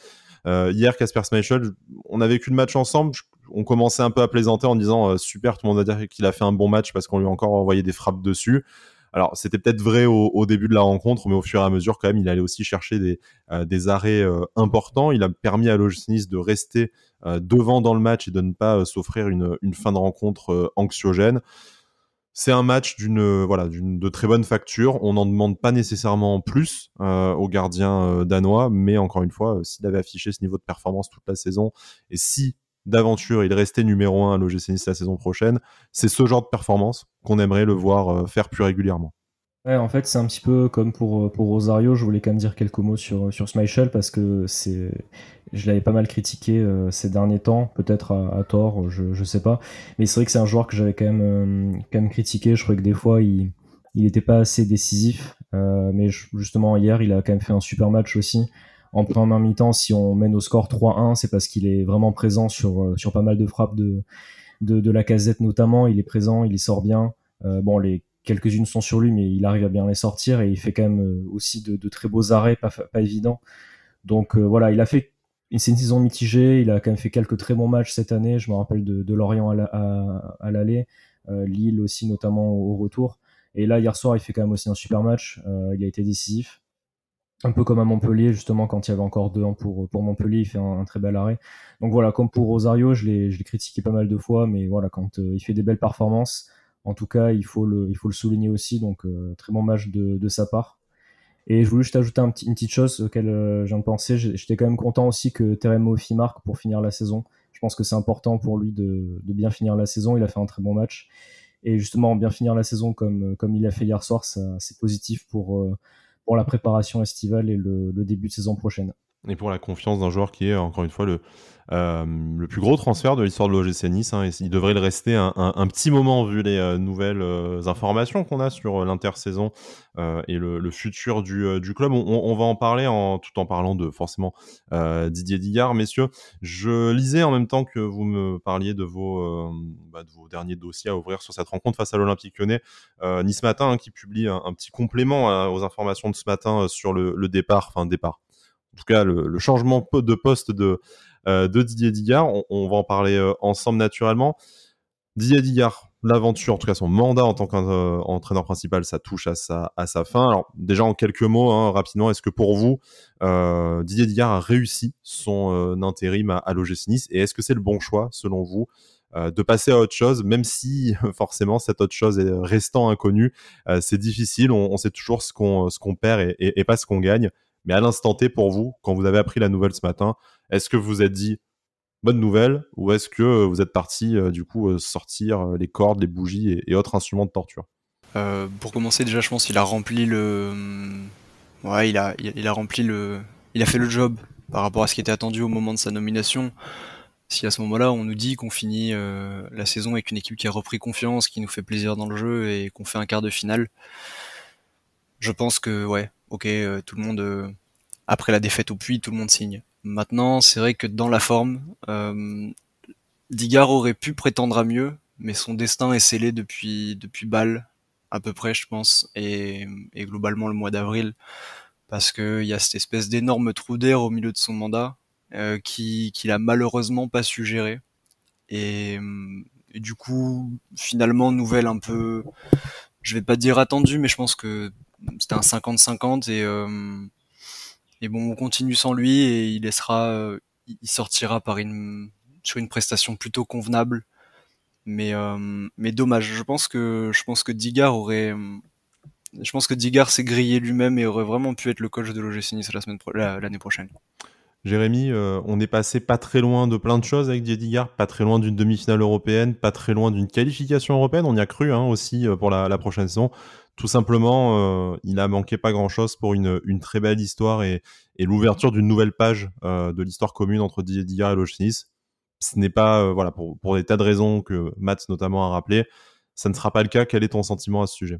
Euh, hier, Casper Schmeichel, on a vécu le match ensemble. On commençait un peu à plaisanter en disant euh, super, tout le monde va dire qu'il a fait un bon match parce qu'on lui a encore envoyé des frappes dessus. Alors, c'était peut-être vrai au, début de la rencontre, mais au fur et à mesure, quand même, il allait aussi chercher des, euh, arrêts euh, importants. Il a permis à Logis de rester euh, devant dans le match et de ne pas s'offrir une, fin de rencontre anxiogène. C'est un match d'une voilà de très bonne facture. On n'en demande pas nécessairement plus au gardien danois, mais encore une fois, s'il avait affiché ce niveau de performance toute la saison et si d'aventure, il restait numéro 1 à l'OGC la saison prochaine. C'est ce genre de performance qu'on aimerait le voir euh, faire plus régulièrement. Ouais, en fait, c'est un petit peu comme pour, euh, Rosario. Je voulais quand même dire quelques mots sur, sur Smichel parce que c'est, je l'avais pas mal critiqué euh, ces derniers temps, peut-être à, tort, je, je sais pas. Mais c'est vrai que c'est un joueur que j'avais quand même, quand même critiqué. Je trouvais que des fois, il, il était pas assez décisif. mais justement, hier, il a quand même fait un super match aussi en première mi-temps, si on mène au score 3-1, c'est parce qu'il est vraiment présent sur, euh, sur pas mal de frappes de, la casette notamment. Il est présent, il y sort bien. Euh, bon, les quelques-unes sont sur lui, mais il arrive à bien les sortir et il fait quand même euh, aussi de, très beaux arrêts, pas, pas évidents. Donc voilà, il a fait une saison mitigée. Il a quand même fait quelques très bons matchs cette année. Je me rappelle de, Lorient à l'aller, Lille aussi notamment au, retour. Et là, hier soir, il fait quand même aussi un super match. il a été décisif un peu comme à Montpellier, justement, quand il y avait encore 2-1 pour, pour Montpellier, il fait un, très bel arrêt. Donc voilà, comme pour Rosario, je l'ai critiqué pas mal de fois, mais voilà, quand il fait des belles performances, en tout cas, il faut le, il faut le souligner aussi. Donc, très bon match de, de, sa part. Et je voulais juste ajouter un petit, une petite chose auquel euh, je viens de penser. J'étais quand même content aussi que Teremo Moffi marque pour finir la saison. Je pense que c'est important pour lui de, de, bien finir la saison. Il a fait un très bon match. Et justement, bien finir la saison comme, comme il a fait hier soir, c'est positif pour, euh, pour la préparation estivale et le, début de saison prochaine et pour la confiance d'un joueur qui est encore une fois le, euh, le plus gros transfert de l'histoire de l'OGC Nice. Hein, il devrait le rester un, petit moment vu les euh, nouvelles euh, informations qu'on a sur l'intersaison et le, futur du, club. On, va en parler tout en parlant de forcément Didier Digard. Messieurs, je lisais en même temps que vous me parliez de vos, bah, de vos derniers dossiers à ouvrir sur cette rencontre face à l'Olympique lyonnais. Nice Matin hein, qui publie un, petit complément aux informations de ce matin sur le, départ, départ tout cas le, changement de poste de, euh, de Didier Digard. On, va en parler euh, ensemble naturellement. Didier Digard, l'aventure, en tout cas son mandat en tant qu'entraîneur principal, ça touche à sa, fin. Alors déjà en quelques mots, hein, rapidement, est-ce que pour vous, euh, Didier Digard a réussi son intérim à, à l'OGC Nice? Et est-ce que c'est le bon choix selon vous de passer à autre chose, même si forcément cette autre chose est restant inconnue, c'est difficile. On, sait toujours ce qu'on perd et, pas ce qu'on gagne. Mais à l'instant T, pour vous, quand vous avez appris la nouvelle ce matin, est-ce que vous êtes dit bonne nouvelle ou est-ce que euh, vous êtes parti euh, du coup euh, sortir les cordes, les bougies et, autres instruments de torture? Pour commencer, déjà, je pense qu'il a rempli le. Ouais, il a, il a rempli le. Il a fait le job par rapport à ce qui était attendu au moment de sa nomination. Si à ce moment-là, on nous dit qu'on finit la saison avec une équipe qui a repris confiance, qui nous fait plaisir dans le jeu et qu'on fait un quart de finale, je pense que ouais, ok, euh, tout le monde euh, après la défaite au puits, tout le monde signe. Maintenant, c'est vrai que dans la forme, euh, aurait pu prétendre à mieux, mais son destin est scellé depuis depuis Bâle à peu près, je pense, et, globalement le mois d'avril, parce qu'il y a cette espèce d'énorme trou d'air au milieu de son mandat euh, qui qu'il a malheureusement pas su gérer. Et, et, du coup, finalement, nouvelle un peu, je vais pas dire attendue, mais je pense que c'était un 50-50 et euh, et bon on continue sans lui et il euh, il sortira par une sur une prestation plutôt convenable mais euh, mais dommage je pense que je pense que Digard aurait je pense que s'est grillé lui-même et aurait vraiment pu être le coach de l'OGC Nice la semaine l'année prochaine. Jérémy, on est passé pas très loin de plein de choses avec Didier pas très loin d'une demi-finale européenne, pas très loin d'une qualification européenne. On y a cru hein, aussi pour la, prochaine saison tout simplement, euh, il a manqué pas grand-chose pour une, très belle histoire et, l'ouverture d'une nouvelle page euh, de l'histoire commune entre Didier et Lochnis. Ce n'est pas, euh, voilà, pour, des tas de raisons que Matt notamment a rappelé, ça ne sera pas le cas. Quel est ton sentiment à ce sujet?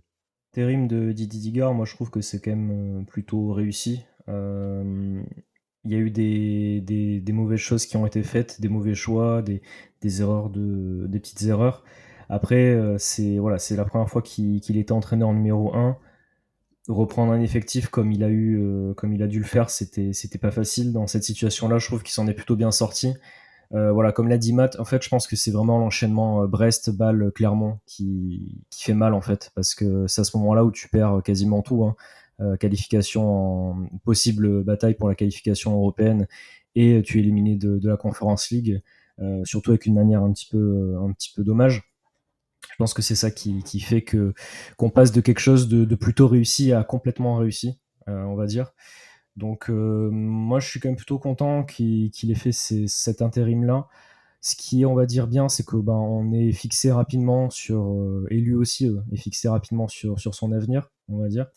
Térim de Didier Digard, moi je trouve que c'est quand même plutôt réussi. Il y a eu des, mauvaises choses qui ont été faites, des mauvais choix, des, des erreurs de, des petites erreurs. Après, euh, c'est voilà, la première fois qu'il était entraîneur numéro 1. Reprendre un effectif comme il a eu, euh, comme il a dû le faire, c'était c'était pas facile dans cette situation-là. Je trouve qu'il s'en est plutôt bien sorti. Euh, voilà, comme l'a dit Matt, en fait, je pense que c'est vraiment l'enchaînement Brest, Bâle, Clermont qui, qui fait mal en fait, parce que c'est à ce moment-là où tu perds quasiment tout. Hein. qualification en possible bataille pour la qualification européenne et tu es éliminé de, de la Conference League, surtout avec une manière un petit peu un petit peu dommage. Je pense que c'est ça qui, fait que qu'on passe de quelque chose de, plutôt réussi à complètement réussi, euh, on va dire. Donc euh, moi, je suis quand même plutôt content qu'il ait fait cet intérim-là. Ce qui est, on va dire bien, c'est que ben on est fixé rapidement sur euh, et lui aussi est fixé rapidement sur son avenir, on va dire.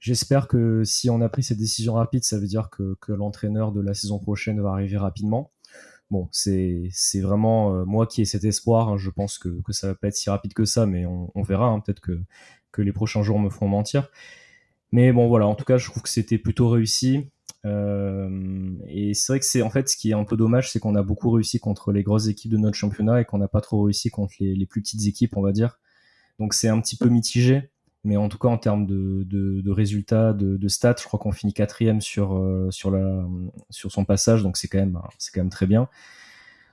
J'espère que si on a pris cette décision rapide, ça veut dire que l'entraîneur de la saison prochaine va arriver rapidement. Bon, c'est vraiment euh, moi qui ai cet espoir. Hein. je pense que, que ça va pas être si rapide que ça, mais on, verra. Hein. Peut-être que, les prochains jours me feront mentir. Mais bon, voilà. En tout cas, je trouve que c'était plutôt réussi. Euh, et c'est vrai que c'est en fait ce qui est un peu dommage, c'est qu'on a beaucoup réussi contre les grosses équipes de notre championnat et qu'on n'a pas trop réussi contre les, plus petites équipes, on va dire. Donc c'est un petit peu mitigé. Mais en tout cas, en termes de, résultats, de, stats, je crois qu'on finit quatrième sur, sur, la, sur son passage, donc c'est quand, même, quand même très bien.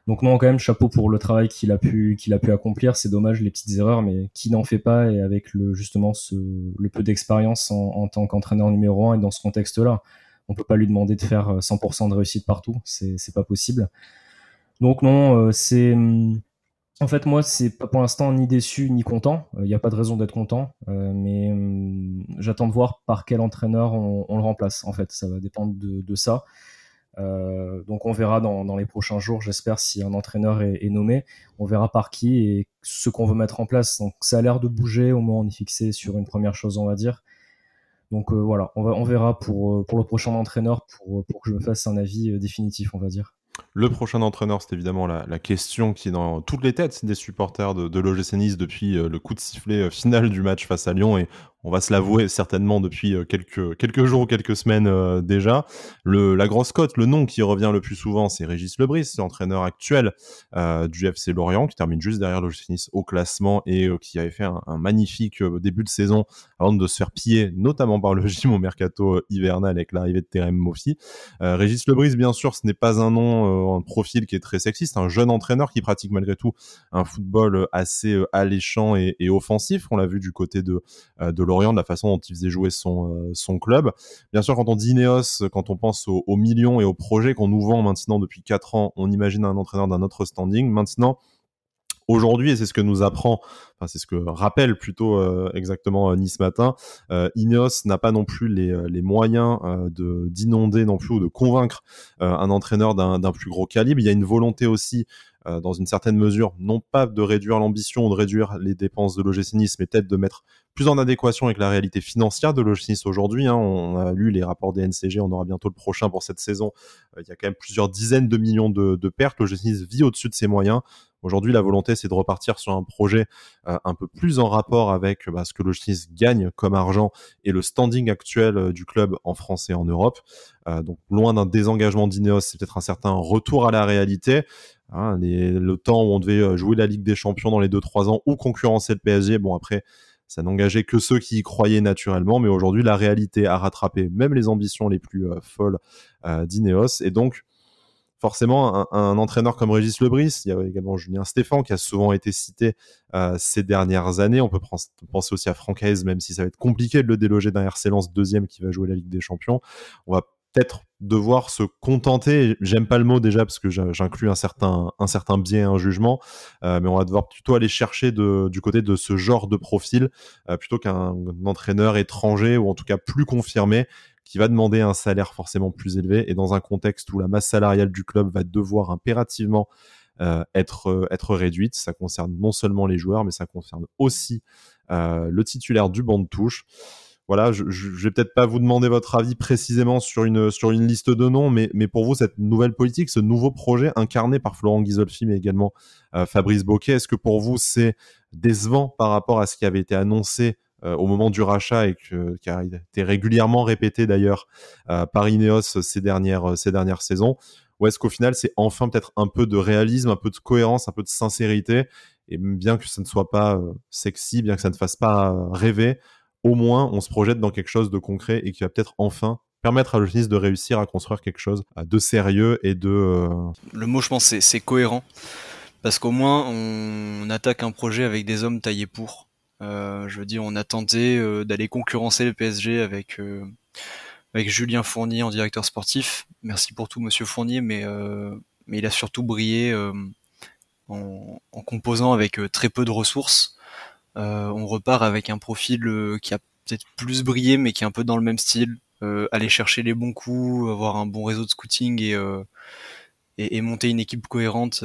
Donc non, quand même, chapeau pour le travail qu'il a pu a pu accomplir. C'est dommage les petites erreurs, mais qui n'en fait pas et avec le justement ce, le peu d'expérience en, tant qu'entraîneur numéro un et dans ce contexte-là, on peut pas lui demander de faire 100% de réussite partout. C'est pas possible. Donc non, euh, c'est en fait moi c'est pas pour l'instant ni déçu ni content. Il n'y a pas de raison d'être content, euh, mais hum, j'attends de voir par quel entraîneur on, le remplace. En fait, ça va dépendre de, ça. Euh, donc on verra dans, les prochains jours, j'espère, si un entraîneur est, nommé. On verra par qui et ce qu'on veut mettre en place. Donc ça a l'air de bouger, au moins on est fixé sur une première chose, on va dire. Donc euh, voilà, on, va, on verra pour, euh, pour le prochain entraîneur pour, pour que je me fasse un avis définitif, on va dire. Le prochain entraîneur, c'est évidemment la, question qui est dans toutes les têtes des supporters de, de l'OGC Nice depuis le coup de sifflet final du match face à Lyon. Et on va se l'avouer certainement depuis euh, quelques, quelques jours ou quelques semaines euh, déjà. Le, la grosse cote, le nom qui revient le plus souvent, c'est Régis Lebris, l'entraîneur actuel euh, du FC Lorient, qui termine juste derrière le Nice au classement et qui avait fait un, magnifique début de saison avant de se faire piller, notamment par le gym au mercato hivernal avec l'arrivée de Terem Moffi. Régis Lebris, bien sûr, ce n'est pas un nom, un profil qui est très sexiste, un jeune entraîneur qui pratique malgré tout un football assez alléchant et, offensif. On l'a vu du côté de, de de la façon dont il faisait jouer son, euh, son club. Bien sûr, quand on dit Ineos, quand on pense aux, millions et aux projets qu'on nous vend maintenant depuis 4 ans, on imagine un entraîneur d'un autre standing. Maintenant, aujourd'hui, et c'est ce que nous apprend, enfin c'est ce que rappelle plutôt euh, exactement euh, Nice matin, Ineos n'a pas non plus les, les moyens de d'inonder non plus ou de convaincre un entraîneur d'un plus gros calibre. Il y a une volonté aussi dans une certaine mesure, non pas de réduire l'ambition ou de réduire les dépenses de l'OGC Nice, mais peut-être de mettre plus en adéquation avec la réalité financière de l'OGC aujourd'hui. Hein. On a lu les rapports des NCG, on aura bientôt le prochain pour cette saison. Euh, il y a quand même plusieurs dizaines de millions de, pertes. L'OGC vit au-dessus de ses moyens. Aujourd'hui, la volonté, c'est de repartir sur un projet euh, un peu plus en rapport avec bah, ce que l'OGC gagne comme argent et le standing actuel euh, du club en France et en Europe. donc, loin d'un désengagement d'Ineos, c'est peut-être un certain retour à la réalité. Hein, le temps où on devait jouer la Ligue des Champions dans les 2-3 ans ou concurrencer le PSG, bon après, ça n'engageait que ceux qui y croyaient naturellement, mais aujourd'hui, la réalité a rattrapé même les ambitions les plus euh, folles euh, d'Ineos. Et donc, forcément, un, entraîneur comme Régis Lebris, il y a également Julien Stéphan qui a souvent été cité euh, ces dernières années. On peut penser aussi à Franck même si ça va être compliqué de le déloger d'un RC Lens deuxième qui va jouer la Ligue des Champions. On va peut-être devoir se contenter, j'aime pas le mot déjà parce que j'inclus un certain, un certain biais, un jugement, euh, mais on va devoir plutôt aller chercher du côté de ce genre de profil euh, plutôt qu'un entraîneur étranger ou en tout cas plus confirmé qui va demander un salaire forcément plus élevé et dans un contexte où la masse salariale du club va devoir impérativement euh, être, être réduite. Ça concerne non seulement les joueurs, mais ça concerne aussi le titulaire du banc de touche voilà, je, je, vais peut-être pas vous demander votre avis précisément sur une liste de noms, mais pour vous cette nouvelle politique, ce nouveau projet incarné par Florent Ghisolfi, mais également euh, Fabrice Boquet, est-ce que pour vous c'est décevant par rapport à ce qui avait été annoncé euh, au moment du rachat et qui a été régulièrement répété d'ailleurs euh, par Ineos ces dernières ces dernières saisons, ou est-ce qu'au final c'est enfin peut-être un peu de réalisme, un peu de cohérence, un peu de sincérité, et bien que ça ne soit pas sexy, bien que ça ne fasse pas rêver au moins on se projette dans quelque chose de concret et qui va peut-être enfin permettre à l'OGC de réussir à construire quelque chose de sérieux et de... Euh, Le mot je pense c'est cohérent parce qu'au moins on attaque un projet avec des hommes taillés pour. Euh, je veux dire, on a tenté euh, d'aller concurrencer le PSG avec avec Julien Fournier en directeur sportif. Merci pour tout, Monsieur Fournier, mais mais il a surtout brillé en, composant avec très peu de ressources. Euh, on repart avec un profil euh, qui a peut-être plus brillé, mais qui est un peu dans le même style. Euh, aller chercher les bons coups, avoir un bon réseau de scouting et, monter une équipe cohérente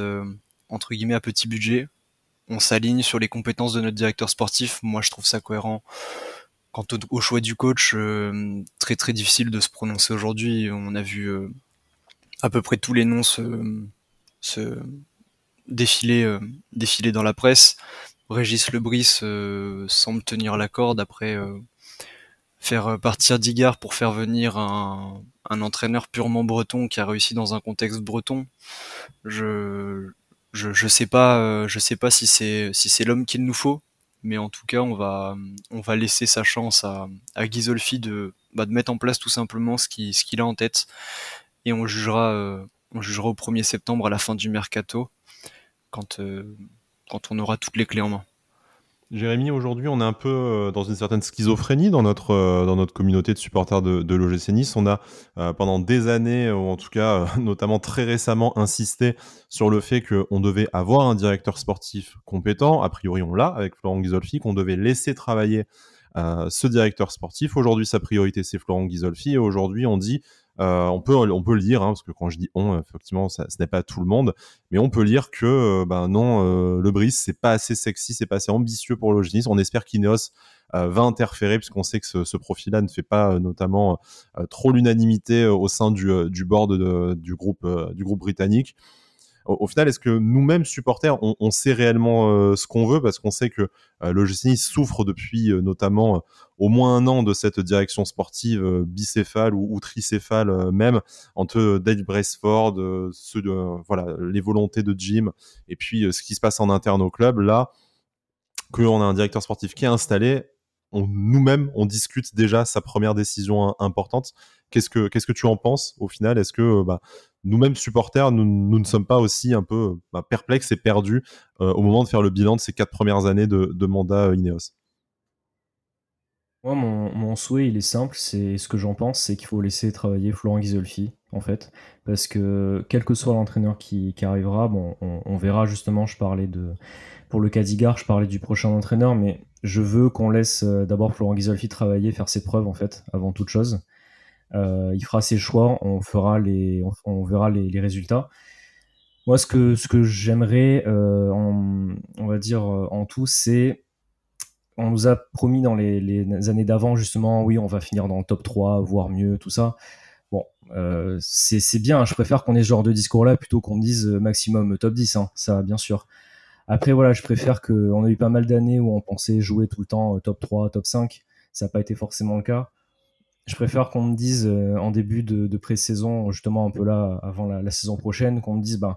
entre guillemets à petit budget. On s'aligne sur les compétences de notre directeur sportif. Moi, je trouve ça cohérent. Quant au, choix du coach, très très difficile de se prononcer aujourd'hui. On a vu à peu près tous les noms se, se défiler, défiler dans la presse. Régis Lebris euh, semble tenir la corde après euh, faire partir Digard pour faire venir un, entraîneur purement breton qui a réussi dans un contexte breton. Je je, sais pas euh, je sais pas si c'est si c'est l'homme qu'il nous faut, mais en tout cas, on va, on va laisser sa chance à, à Ghisolfi de, bah, de mettre en place tout simplement ce qu'il ce qu'il a en tête, et on jugera, euh, on jugera au 1er septembre à la fin du mercato, quand, euh, quand on aura toutes les clés en main. Jérémy, aujourd'hui, on est un peu euh, dans une certaine schizophrénie dans notre, euh, dans notre communauté de supporters de, de l'OGC. On a euh, pendant des années, ou en tout cas notamment très récemment, insisté sur le fait qu'on devait avoir un directeur sportif compétent. A priori, on l'a avec Florent Ghisolfi, qu'on devait laisser travailler ce directeur sportif. Aujourd'hui, sa priorité, c'est Florent Ghisolfi. Et aujourd'hui, on dit euh, on peut on peut le dire hein, parce que quand je dis on effectivement ça, ce n'est pas tout le monde mais on peut lire que euh, ben non euh, le Brice c'est pas assez sexy c'est pas assez ambitieux pour l'Ogenis on espère qu'Ineos va interférer puisqu'on sait que ce, ce profil-là ne fait pas notamment trop l'unanimité au sein du, du board du groupe du groupe britannique au, final, est-ce que nous-mêmes, supporters, on, sait réellement euh, ce qu'on veut? Parce qu'on sait que euh, le GCNI souffre depuis euh, notamment au moins un an de cette direction sportive bicéphale ou, ou tricéphale même, entre Dave Braceford, ceux voilà, les volontés de Jim, et puis ce qui se passe en interne au club. Là, qu'on a un directeur sportif qui est installé, nous-mêmes, on discute déjà sa première décision importante. Qu'est-ce que qu'est-ce que tu en penses au final? Est-ce que bah, nous-mêmes supporters, nous, ne sommes pas aussi un peu bah, perplexes et perdus euh, au moment de faire le bilan de ces quatre premières années de, mandat euh, Ineos? Moi, mon, souhait, il est simple. C'est ce que j'en pense, c'est qu'il faut laisser travailler Florent Ghisolfi, en fait, parce que quel que soit l'entraîneur qui, arrivera, bon, on, verra justement. Je parlais de pour le Cadigar, je parlais du prochain entraîneur, mais je veux qu'on laisse euh, d'abord Florent Ghisolfi travailler, faire ses preuves, en fait, avant toute chose. Euh, il fera ses choix, on fera les, on, verra les, résultats. Moi, ce que ce que j'aimerais, euh, on va dire en tout, c'est on nous a promis dans les, années d'avant justement, oui, on va finir dans le top 3, voire mieux, tout ça. Bon, c'est bien, je préfère qu'on ait ce genre de discours-là plutôt qu'on dise maximum top 10, hein, ça bien sûr. Après, voilà, je préfère que, on a eu pas mal d'années où on pensait jouer tout le temps top 3, top 5, ça n'a pas été forcément le cas je préfère qu'on me dise euh, en début de, pré-saison, justement un peu là avant la, la saison prochaine, qu'on me dise ben,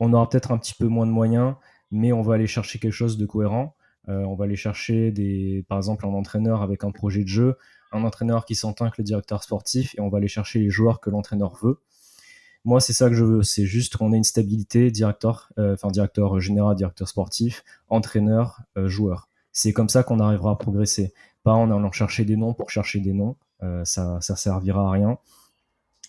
on aura peut-être un petit peu moins de moyens, mais on va aller chercher quelque chose de cohérent. Euh, on va aller chercher des, par exemple un entraîneur avec un projet de jeu, un entraîneur qui s'entend avec le directeur sportif, et on va aller chercher les joueurs que l'entraîneur veut. Moi, c'est ça que je veux. C'est juste qu'on ait une stabilité, directeur, euh, enfin directeur général, directeur sportif, entraîneur, euh, joueur. C'est comme ça qu'on arrivera à progresser. Pas en allant chercher des noms pour chercher des noms. Euh, ça, ça servira à rien.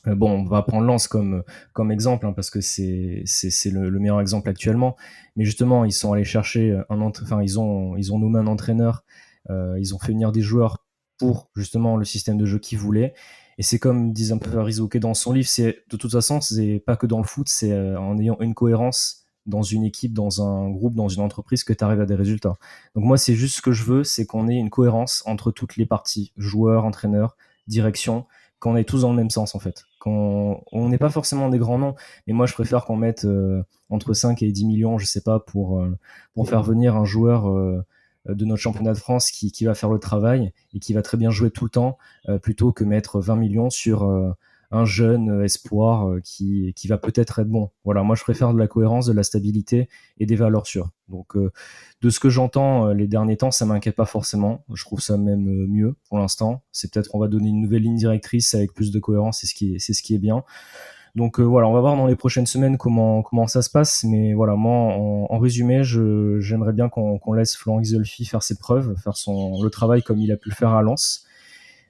Bon, on va prendre Lens comme, exemple, hein, parce que c'est, le, le, meilleur exemple actuellement. Mais justement, ils sont allés chercher un enfin, ils ont, nommé un entraîneur, ils ont fait venir des joueurs pour justement le système de jeu qu'ils voulaient. Et c'est comme disait un peu Rizuke dans son livre, c'est de toute façon, c'est pas que dans le foot, c'est en ayant une cohérence dans une équipe, dans un groupe, dans une entreprise que tu arrives à des résultats. Donc moi, c'est juste ce que je veux, c'est qu'on ait une cohérence entre toutes les parties, joueurs, entraîneurs, direction, qu'on ait tous dans le même sens en fait. Qu'on on n'est pas forcément des grands noms, mais moi je préfère qu'on mette euh, entre 5 et 10 millions, je sais pas, pour, euh, pour faire venir un joueur euh, de notre championnat de France qui, qui va faire le travail et qui va très bien jouer tout le temps, plutôt que mettre 20 millions sur un jeune espoir qui, qui va peut-être être bon. Voilà, moi je préfère de la cohérence, de la stabilité et des valeurs sûres. Donc de ce que j'entends les derniers temps, ça m'inquiète pas forcément. Je trouve ça même mieux pour l'instant. C'est peut-être on va donner une nouvelle ligne directrice avec plus de cohérence, c'est ce qui est, c'est ce qui est bien. Donc euh, voilà, on va voir dans les prochaines semaines comment comment ça se passe. Mais voilà, moi en, résumé, j'aimerais bien qu'on, qu'on laisse Florent Isolfi faire ses preuves, faire son le travail comme il a pu le faire à Lens.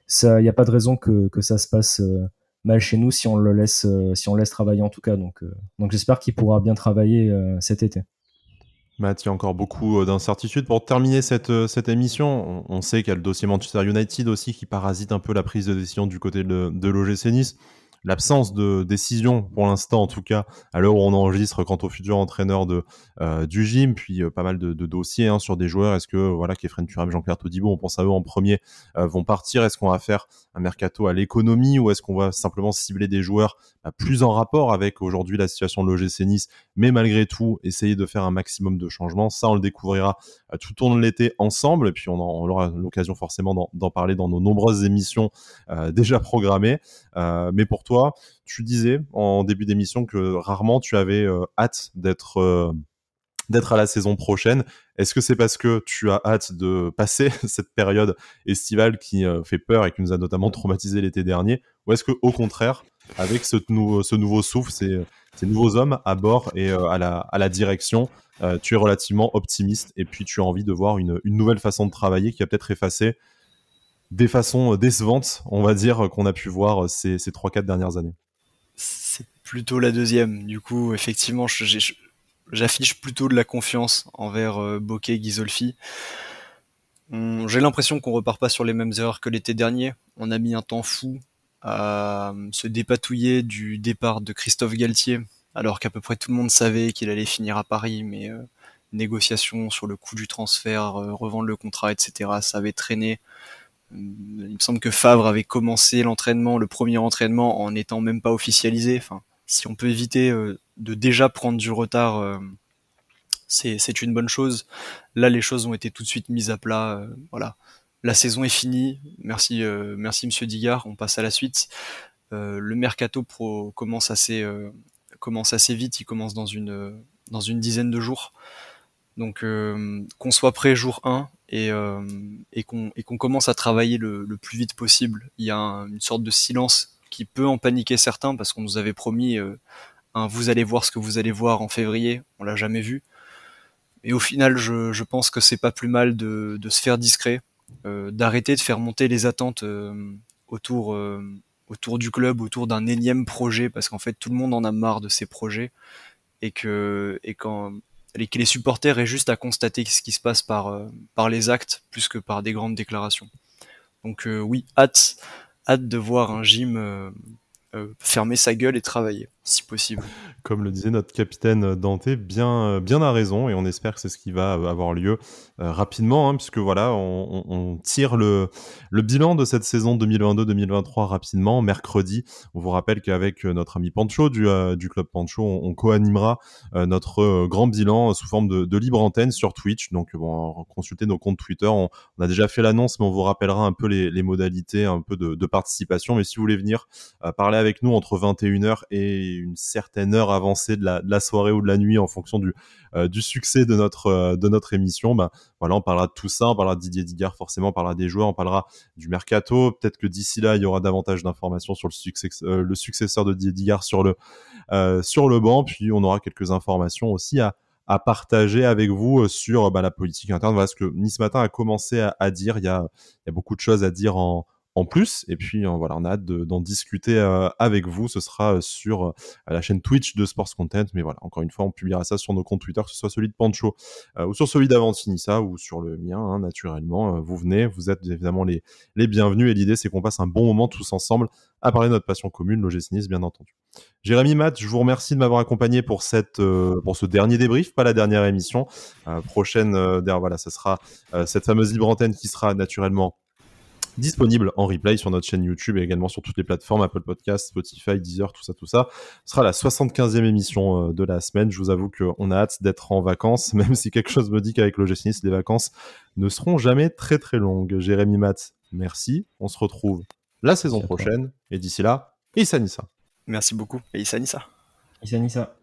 Ça, il n'y a pas de raison que, que ça se passe euh, mal chez nous si on le laisse euh, si on laisse travailler en tout cas. Donc donc j'espère qu'il pourra bien travailler cet été. Matt, il y a encore beaucoup d'incertitudes. Pour terminer cette, cette émission, on, on sait qu'il y a le dossier Manchester United aussi qui parasite un peu la prise de décision du côté de, de l'OGC Nice l'absence de décision pour l'instant en tout cas à l'heure où on enregistre quant au futur entraîneur de euh, du gym puis euh, pas mal de, dossiers hein, sur des joueurs est-ce que voilà Kefren Turam Jean-Claire Todibo on pense à eux en premier euh, vont partir? Est-ce qu'on va faire un mercato à l'économie ou est-ce qu'on va simplement cibler des joueurs bah, plus en rapport avec aujourd'hui la situation de l'OGC Nice mais malgré tout essayer de faire un maximum de changements? Ça on le découvrira tout au long de l'été ensemble et puis on, on aura l'occasion forcément d'en parler dans nos nombreuses émissions déjà programmées mais pour toi tu disais en début d'émission que rarement tu avais euh, hâte d'être euh, d'être à la saison prochaine. Est-ce que c'est parce que tu as hâte de passer cette période estivale qui euh, fait peur et qui nous a notamment traumatisé l'été dernier? Ou est-ce que au contraire, avec ce, nouveau, ce nouveau souffle, ces, nouveaux hommes à bord et à, la, direction, tu es relativement optimiste et puis tu as envie de voir une, une nouvelle façon de travailler qui a peut-être effacé des façons décevantes, on va dire, qu'on a pu voir ces, ces 3-4 dernières années C'est plutôt la deuxième. Du coup, effectivement, j'affiche plutôt de la confiance envers euh, Bokeh Ghisolfi. J'ai l'impression qu'on repart pas sur les mêmes erreurs que l'été dernier. On a mis un temps fou à euh, se dépatouiller du départ de Christophe Galtier, alors qu'à peu près tout le monde savait qu'il allait finir à Paris, mais euh, négociations sur le coût du transfert, euh, revendre le contrat, etc., ça avait traîné. Il me semble que Favre avait commencé l'entraînement, le premier entraînement, en n'étant même pas officialisé. Enfin, si on peut éviter euh, de déjà prendre du retard, euh, c'est une bonne chose. Là, les choses ont été tout de suite mises à plat. Euh, voilà, la saison est finie. Merci, merci Monsieur Digard. On passe à la suite. le mercato pro commence assez, commence assez vite. Il commence dans une, dans une dizaine de jours. Donc qu'on soit prêt jour 1 et, et qu'on commence à travailler le, plus vite possible. Il y a une sorte de silence qui peut en paniquer certains parce qu'on nous avait promis euh, un vous allez voir ce que vous allez voir en février, on l'a jamais vu. Et au final, je, pense que c'est pas plus mal de, se faire discret, euh, d'arrêter de faire monter les attentes euh, autour, du club, autour d'un énième projet, parce qu'en fait tout le monde en a marre de ces projets et que que les supporters aient juste à constater ce qui se passe par par les actes plus que par des grandes déclarations. Donc oui, hâte hâte de voir un gym euh, euh, fermer sa gueule et travailler, si possible. Comme le disait notre capitaine Dante, bien, bien à raison, et on espère que c'est ce qui va avoir lieu euh, rapidement, hein, puisque voilà, on, tire le, bilan de cette saison 2022-2023 rapidement. Mercredi, on vous rappelle qu'avec notre ami Pancho du, club Pancho, on, on co-animera notre grand bilan sous forme de, libre antenne sur Twitch. Donc, bon, consultez nos comptes Twitter. On, a déjà fait l'annonce, mais on vous rappellera un peu les, les modalités, un peu de, de, participation. Mais si vous voulez venir parler avec nous entre 21h et une certaine heure avancée de la, soirée ou de la nuit en fonction du, euh, succès de notre, euh, de notre émission. Bah, voilà, on parlera de tout ça, on parlera de Didier Digard forcément, on parlera des joueurs, on parlera du mercato. Peut-être que d'ici là, il y aura davantage d'informations sur le, succès, euh, le successeur de Didier Digard sur le, sur le banc. Puis on aura quelques informations aussi à, partager avec vous sur bah, la politique interne. Voilà ce que Nice Matin a commencé à, à dire. Il y, a, il y a beaucoup de choses à dire en, en plus. Et puis euh, voilà, on a hâte d'en discuter euh, avec vous. Ce sera euh, sur la chaîne Twitch de Sports Content. Mais voilà, encore une fois, on publiera ça sur nos comptes Twitter, que ce soit celui de Pancho ou sur celui d'Avantinissa ou sur le mien, hein, naturellement. vous venez, vous êtes évidemment les, les bienvenus. Et l'idée, c'est qu'on passe un bon moment tous ensemble à parler de notre passion commune, l'OGC bien entendu. Jérémy Matt, je vous remercie de m'avoir accompagné pour cette pour ce dernier débrief, pas la dernière émission. prochaine, voilà, ce sera cette fameuse libre antenne qui sera naturellement disponible en replay sur notre chaîne YouTube et également sur toutes les plateformes Apple Podcasts, Spotify, Deezer, tout ça, tout ça. Ce sera la 75e émission euh, de la semaine. Je vous avoue qu'on a hâte d'être en vacances, même si quelque chose me dit qu'avec le les vacances ne seront jamais très très longues. Jérémy Matt, merci. On se retrouve la saison prochaine et d'ici là, Issa Nissa. Merci beaucoup et Issa Nissa. Issa Nissa.